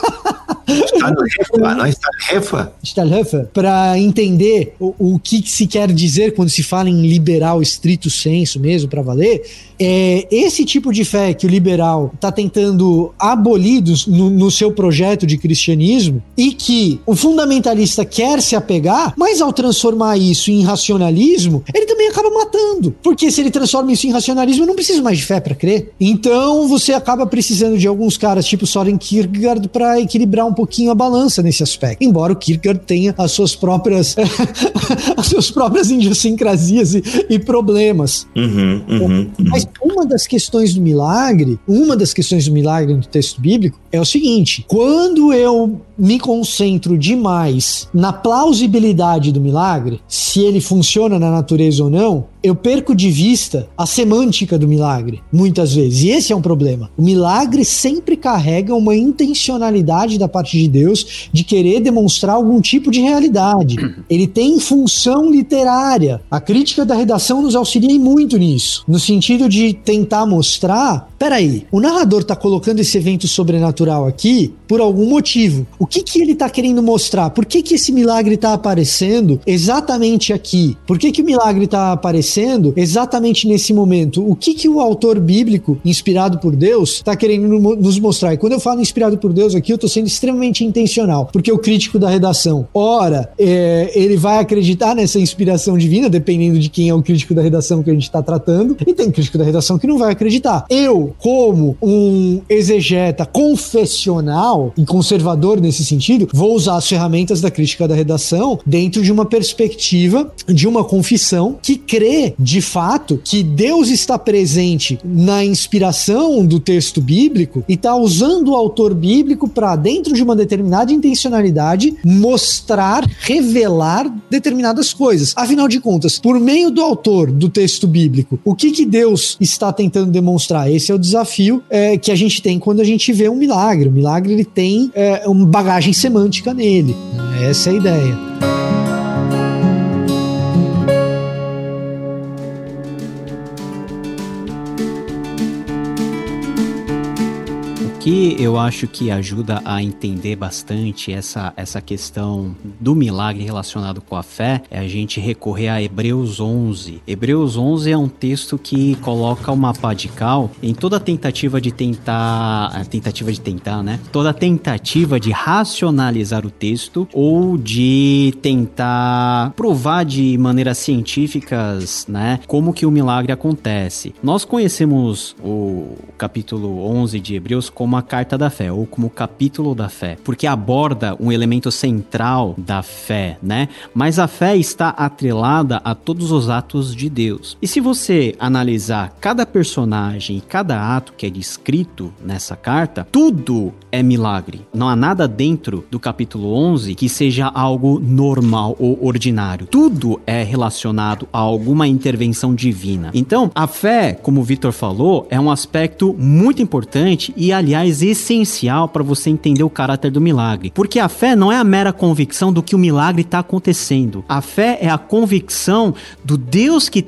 Stahlhofer, para entender o, o que se quer dizer quando se fala em liberal estrito senso mesmo, para valer, é esse tipo de fé que o liberal está tentando abolir no, no, seu projeto de cristianismo e que o fundamentalista quer se apegar, mas ao transformar isso em racionalismo, ele também acaba matando. Porque se ele transforma isso em racionalismo, eu não preciso mais de fé para crer. Então você acaba precisando de alguns caras tipo Soren Kierkegaard para equilibrar um pouquinho a balança nesse aspecto. Embora o Kierkegaard tenha as suas próprias as suas próprias idiosincrasias e, e problemas. Uhum, uhum, uhum. Mas uma das questões do milagre, uma das questões do milagre no texto bíblico é o seguinte: quando eu me concentro demais na plausibilidade do milagre, se ele funciona na natureza ou não, eu perco de vista a semântica do milagre, muitas vezes. E esse é um problema. O milagre sempre carrega uma intencionalidade da parte de Deus de querer demonstrar algum tipo de realidade. Ele tem função literária. A crítica da redação nos auxilia muito nisso, no sentido de tentar mostrar, peraí, o narrador está colocando esse evento sobrenatural aqui por algum motivo. O que que ele tá querendo mostrar? Por que que esse milagre tá aparecendo exatamente aqui? Por que que o milagre tá aparecendo exatamente nesse momento? O que que o autor bíblico, inspirado por Deus, tá querendo nos mostrar? E quando eu falo inspirado por Deus aqui, eu tô sendo extremamente intencional, porque o crítico da redação, ora, é, ele vai acreditar nessa inspiração divina, dependendo de quem é o crítico da redação que a gente está tratando, e tem crítico da redação que não vai acreditar. Eu, como um exegeta confessional e conservador nesse sentido, vou usar as ferramentas da crítica da redação dentro de uma perspectiva de uma confissão que crê, de fato, que Deus está presente na inspiração do texto bíblico e está usando o autor bíblico para, dentro de uma determinada intencionalidade, mostrar, revelar determinadas coisas. Afinal de contas, por meio do autor do texto bíblico, o que, que Deus está tentando demonstrar? Esse é o desafio é, que a gente tem quando a gente vê um milagre. O milagre ele tem é, uma bagagem semântica nele. Essa é a ideia. Que eu acho que ajuda a entender bastante essa, essa questão do milagre relacionado com a fé é a gente recorrer a Hebreus 11. Hebreus 11 é um texto que coloca uma pá de cal em toda tentativa de tentar, tentativa de tentar, né? Toda tentativa de racionalizar o texto ou de tentar provar de maneiras científicas, né, como que o milagre acontece. Nós conhecemos o capítulo 11 de Hebreus como como a carta da fé ou como capítulo da fé, porque aborda um elemento central da fé, né? Mas a fé está atrelada a todos os atos de Deus. E se você analisar cada personagem e cada ato que é descrito nessa carta, tudo é milagre. Não há nada dentro do capítulo 11 que seja algo normal ou ordinário. Tudo é relacionado a alguma intervenção divina. Então, a fé, como o Victor falou, é um aspecto muito importante e, aliás, mais essencial para você entender o caráter do milagre. Porque a fé não é a mera convicção do que o milagre está acontecendo. A fé é a convicção do Deus que,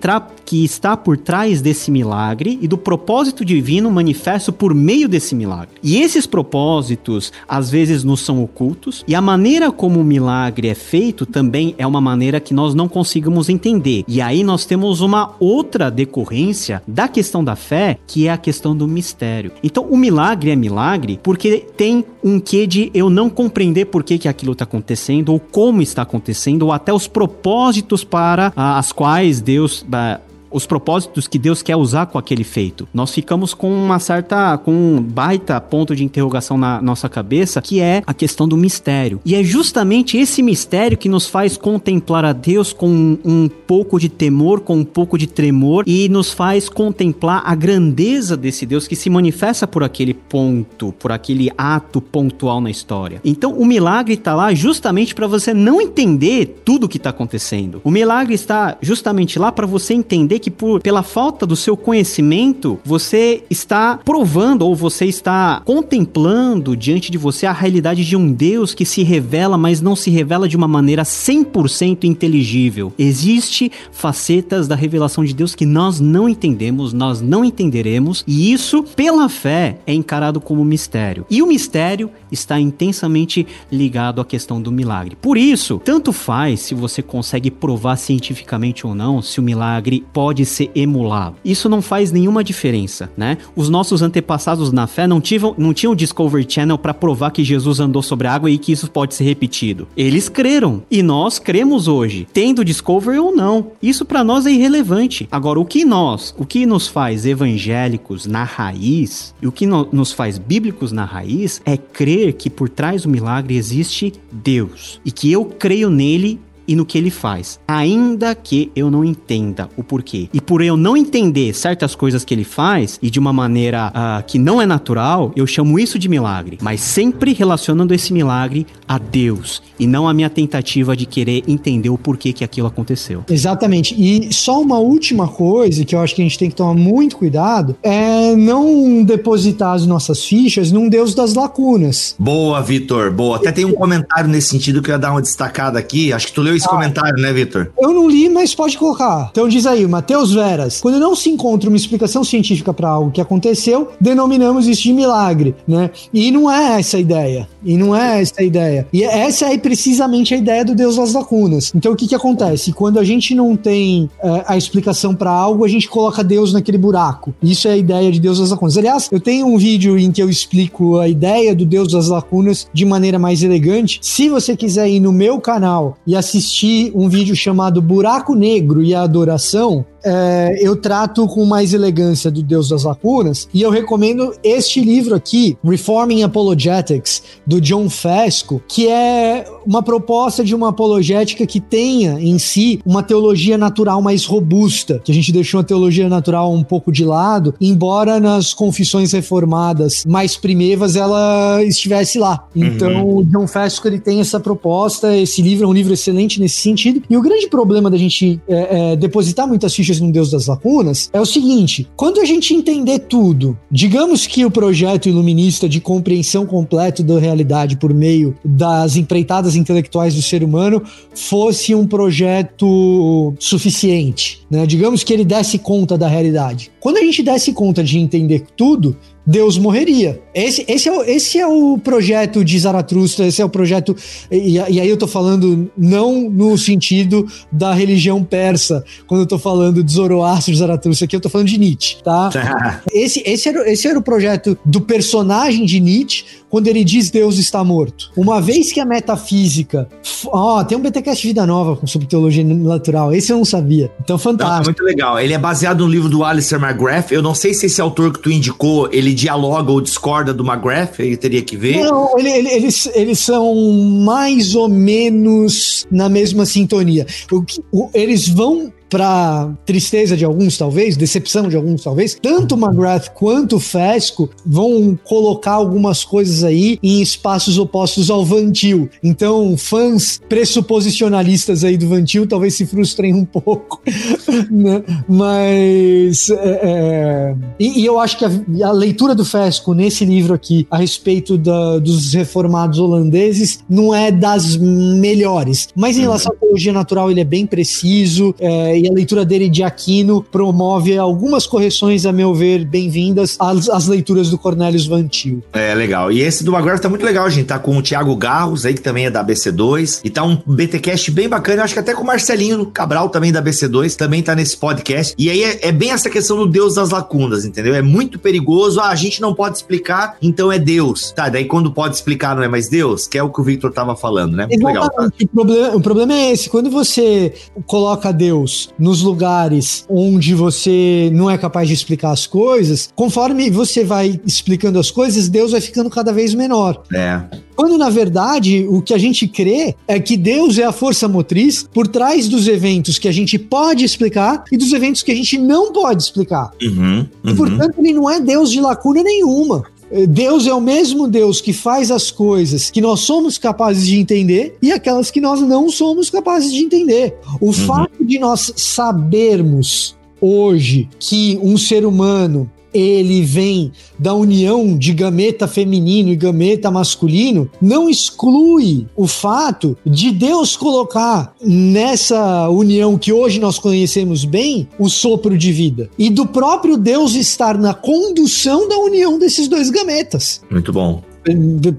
que está por trás desse milagre e do propósito divino manifesto por meio desse milagre. E esses propósitos às vezes nos são ocultos e a maneira como o milagre é feito também é uma maneira que nós não conseguimos entender. E aí nós temos uma outra decorrência da questão da fé, que é a questão do mistério. Então o milagre é milagre porque tem um quê de eu não compreender por que, que aquilo está acontecendo, ou como está acontecendo, ou até os propósitos para ah, as quais Deus ah, os propósitos que Deus quer usar com aquele feito. Nós ficamos com uma certa, com um baita ponto de interrogação na nossa cabeça, que é a questão do mistério. E é justamente esse mistério que nos faz contemplar a Deus com um, pouco de temor, com um pouco de tremor e nos faz contemplar a grandeza desse Deus que se manifesta por aquele ponto, por aquele ato pontual na história. Então, o milagre está lá justamente para você não entender tudo o que está acontecendo. O milagre está justamente lá para você entender que por, pela falta do seu conhecimento, você está provando ou você está contemplando diante de você a realidade de um Deus que se revela, mas não se revela de uma maneira 100% inteligível. Existe facetas da revelação de Deus que nós não entendemos, nós não entenderemos, e isso, pela fé, é encarado como mistério. E o mistério está intensamente ligado à questão do milagre. Por isso, tanto faz se você consegue provar cientificamente ou não se o milagre pode pode ser emulado. Isso não faz nenhuma diferença, né? Os nossos antepassados na fé não, tivam, não tinham Discovery Channel para provar que Jesus andou sobre a água e que isso pode ser repetido. Eles creram e nós cremos hoje, tendo Discovery ou não. Isso para nós é irrelevante. Agora, o que nós, o que nos faz evangélicos na raiz e o que no, nos faz bíblicos na raiz é crer que por trás do milagre existe Deus e que eu creio nele e no que ele faz, ainda que eu não entenda o porquê. E por eu não entender certas coisas que ele faz e de uma maneira uh, que não é natural, eu chamo isso de milagre, mas sempre relacionando esse milagre a Deus e não a minha tentativa de querer entender o porquê que aquilo aconteceu. Exatamente. E só uma última coisa que eu acho que a gente tem que tomar muito cuidado é não depositar as nossas fichas num Deus das lacunas. Boa, Vitor. Boa. Até tem um comentário nesse sentido que eu ia dar uma destacada aqui. Acho que tu leu leu esse ah, comentário, né, Vitor? Eu não li, mas pode colocar. Então diz aí, Mateus Veras. Quando não se encontra uma explicação científica para algo que aconteceu, denominamos isso de milagre, né? E não é essa a ideia. E não é essa a ideia. E essa é precisamente a ideia do Deus das lacunas. Então o que que acontece? Quando a gente não tem é, a explicação para algo, a gente coloca Deus naquele buraco. Isso é a ideia de Deus das lacunas. Aliás, eu tenho um vídeo em que eu explico a ideia do Deus das lacunas de maneira mais elegante. Se você quiser ir no meu canal e assistir um vídeo chamado Buraco Negro e a Adoração, é, eu trato com mais elegância do Deus das Lacunas e eu recomendo este livro aqui, Reforming Apologetics, do John Fesco, que é uma proposta de uma apologética que tenha em si uma teologia natural mais robusta, que a gente deixou a teologia natural um pouco de lado, embora nas confissões reformadas mais primevas ela estivesse lá. Então, uhum. o John Fesco ele tem essa proposta, esse livro é um livro excelente nesse sentido. E o grande problema da gente é, é, depositar muitas fichas num Deus das Lacunas é o seguinte: quando a gente entender tudo, digamos que o projeto iluminista de compreensão completa da realidade por meio das empreitadas intelectuais do ser humano fosse um projeto suficiente, né? Digamos que ele desse conta da realidade. Quando a gente desse conta de entender tudo, Deus morreria. Esse, esse, é, o, esse é o projeto de Zaratustra, esse é o projeto. E, e, aí eu tô falando não no sentido da religião persa, quando eu tô falando de Zoroastro de Zaratustra, aqui eu tô falando de Nietzsche, tá? esse, esse, era, esse era o projeto do personagem de Nietzsche quando ele diz Deus está morto. Uma vez que a metafísica. Ó, oh, tem um BTcast Vida Nova sobre teologia natural, esse eu não sabia. Então, fantástico. Não, é muito legal. Ele é baseado no livro do Alistair McGrath. Eu não sei se esse autor que tu indicou, ele dialoga ou discorda do McGrath, ele teria que ver. Não, ele, ele, eles, eles são mais ou menos na mesma sintonia. O, o, eles vão para tristeza de alguns, talvez, decepção de alguns, talvez, tanto McGrath quanto Fesco vão colocar algumas coisas aí em espaços opostos ao Vantil. Então, fãs pressuposicionalistas aí do Vantil talvez se frustrem um pouco, né? Mas. É, é... E, e, eu acho que a, a, leitura do Fesco nesse livro aqui a respeito da, dos reformados holandeses não é das melhores, mas em relação à teologia natural, ele é bem preciso. É, e a leitura dele de Aquino promove algumas correções, a meu ver, bem-vindas às, às, leituras do Cornelius Vantil. É, legal. E esse do Maguire tá muito legal, gente. Tá com o Thiago Garros aí, que também é da BC2. E tá um BTcast bem bacana. Eu acho que até com o Marcelinho Cabral, também da BC2, também tá nesse podcast. E aí é, é bem essa questão do Deus das lacunas, entendeu? É muito perigoso. Ah, a gente não pode explicar, então é Deus. Tá, daí quando pode explicar não é mais Deus, que é o que o Victor tava falando, né? Muito legal. Tá? O, problema, o problema é esse. Quando você coloca Deus nos lugares onde você não é capaz de explicar as coisas, conforme você vai explicando as coisas, Deus vai ficando cada vez menor. É. Quando, na verdade, o que a gente crê é que Deus é a força motriz por trás dos eventos que a gente pode explicar e dos eventos que a gente não pode explicar. Uhum, uhum. E, portanto, ele não é Deus de lacuna nenhuma. Deus é o mesmo Deus que faz as coisas que nós somos capazes de entender e aquelas que nós não somos capazes de entender. O uhum. fato de nós sabermos hoje que um ser humano ele vem da união de gameta feminino e gameta masculino, não exclui o fato de Deus colocar nessa união que hoje nós conhecemos bem o sopro de vida e do próprio Deus estar na condução da união desses dois gametas. Muito bom.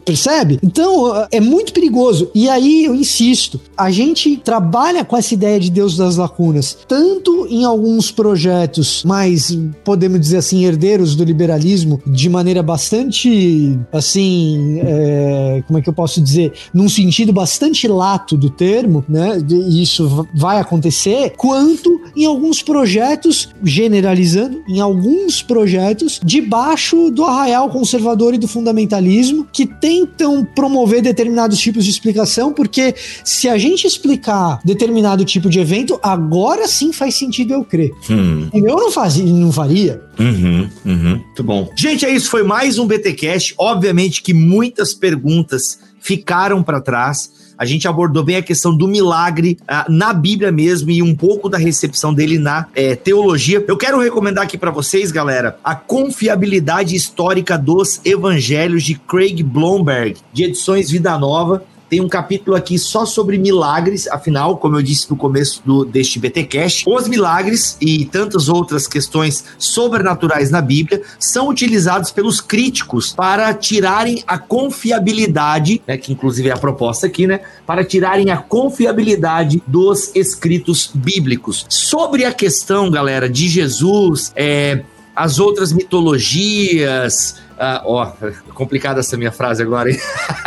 Percebe? Então é muito perigoso. E aí eu insisto, a gente trabalha com essa ideia de Deus das lacunas, tanto em alguns projetos mais, podemos dizer assim, herdeiros do liberalismo, de maneira bastante, assim, é, como é que eu posso dizer, num sentido bastante lato do termo, né? Isso vai acontecer, quanto em alguns projetos, generalizando, em alguns projetos, debaixo do arraial conservador e do fundamentalismo que tentam promover determinados tipos de explicação, porque se a gente explicar determinado tipo de evento, agora sim faz sentido eu crer. Hum. Eu não fazia, não faria. Uhum, uhum. Muito bom. Gente, é isso. Foi mais um BTcast. Obviamente que muitas perguntas ficaram para trás a gente abordou bem a questão do milagre uh, na Bíblia mesmo e um pouco da recepção dele na é, teologia. Eu quero recomendar aqui para vocês, galera, a confiabilidade histórica dos evangelhos de Craig Blomberg, de Edições Vida Nova. Tem um capítulo aqui só sobre milagres, afinal, como eu disse no começo do, deste BTcast, os milagres e tantas outras questões sobrenaturais na Bíblia são utilizados pelos críticos para tirarem a confiabilidade, né, que inclusive é a proposta aqui, né, para tirarem a confiabilidade dos escritos bíblicos. Sobre a questão, galera, de Jesus, é, as outras mitologias, ah, ó, complicada essa minha frase agora, hein?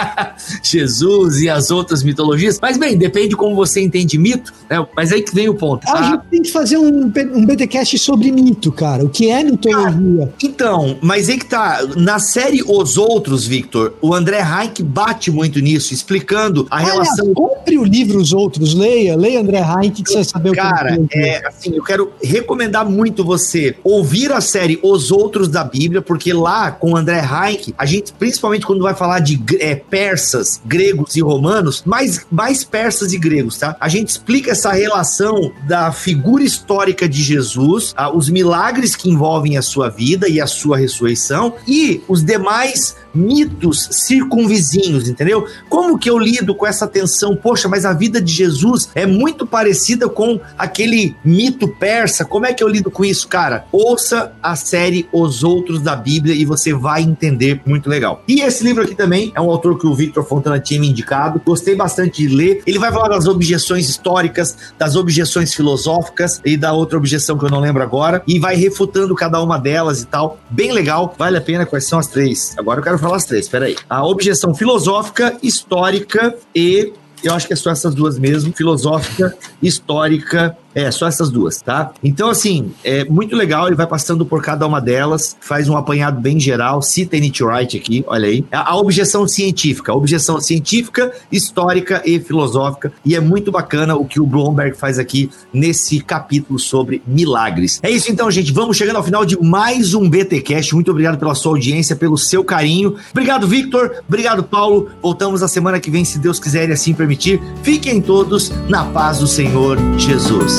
Jesus e as outras mitologias. Mas bem, depende como você entende mito, né? Mas aí que vem o ponto. A gente tem que fazer um, um BTcast sobre mito, cara. O que é mitologia? então, mas aí que tá. Na série Os Outros, Victor, o André Heinck bate muito nisso, explicando a relação. Compre o livro Os Outros, leia, leia André Heinck que você vai saber cara, o que Cara, é assim, eu quero recomendar muito você ouvir a série Os Outros da Bíblia, porque lá com André Heinck, a gente, principalmente quando vai falar de é, persas, gregos e romanos, mais, mais persas e gregos, tá? A gente explica essa relação da figura histórica de Jesus, os milagres que envolvem a sua vida e a sua ressurreição e os demais mitos circunvizinhos, entendeu? Como que eu lido com essa tensão? Poxa, mas a vida de Jesus é muito parecida com aquele mito persa. Como é que eu lido com isso, cara? Ouça a série Os Outros da Bíblia e você vai entender muito legal. E esse livro aqui também é um autor que o Victor Fontana tinha me indicado. Gostei bastante de ler. Ele vai falar das objeções históricas, das objeções filosóficas e da outra objeção que eu não lembro agora e vai refutando cada uma delas e tal. Bem legal, vale a pena. Quais são as três? Agora eu quero falar as três, peraí. A objeção filosófica, histórica e eu acho que é só essas duas mesmo, filosófica, histórica é, só essas duas, tá? Então, assim, é muito legal, ele vai passando por cada uma delas, faz um apanhado bem geral, cita Nietzsche Wright aqui, olha aí. A, a objeção científica, a objeção científica, histórica e filosófica, e é muito bacana o que o Bloomberg faz aqui nesse capítulo sobre milagres. É isso então, gente, vamos chegando ao final de mais um BTcast. Muito obrigado pela sua audiência, pelo seu carinho. Obrigado, Victor. Obrigado, Paulo. Voltamos na semana que vem, se Deus quiser e assim permitir. Fiquem todos na paz do Senhor Jesus.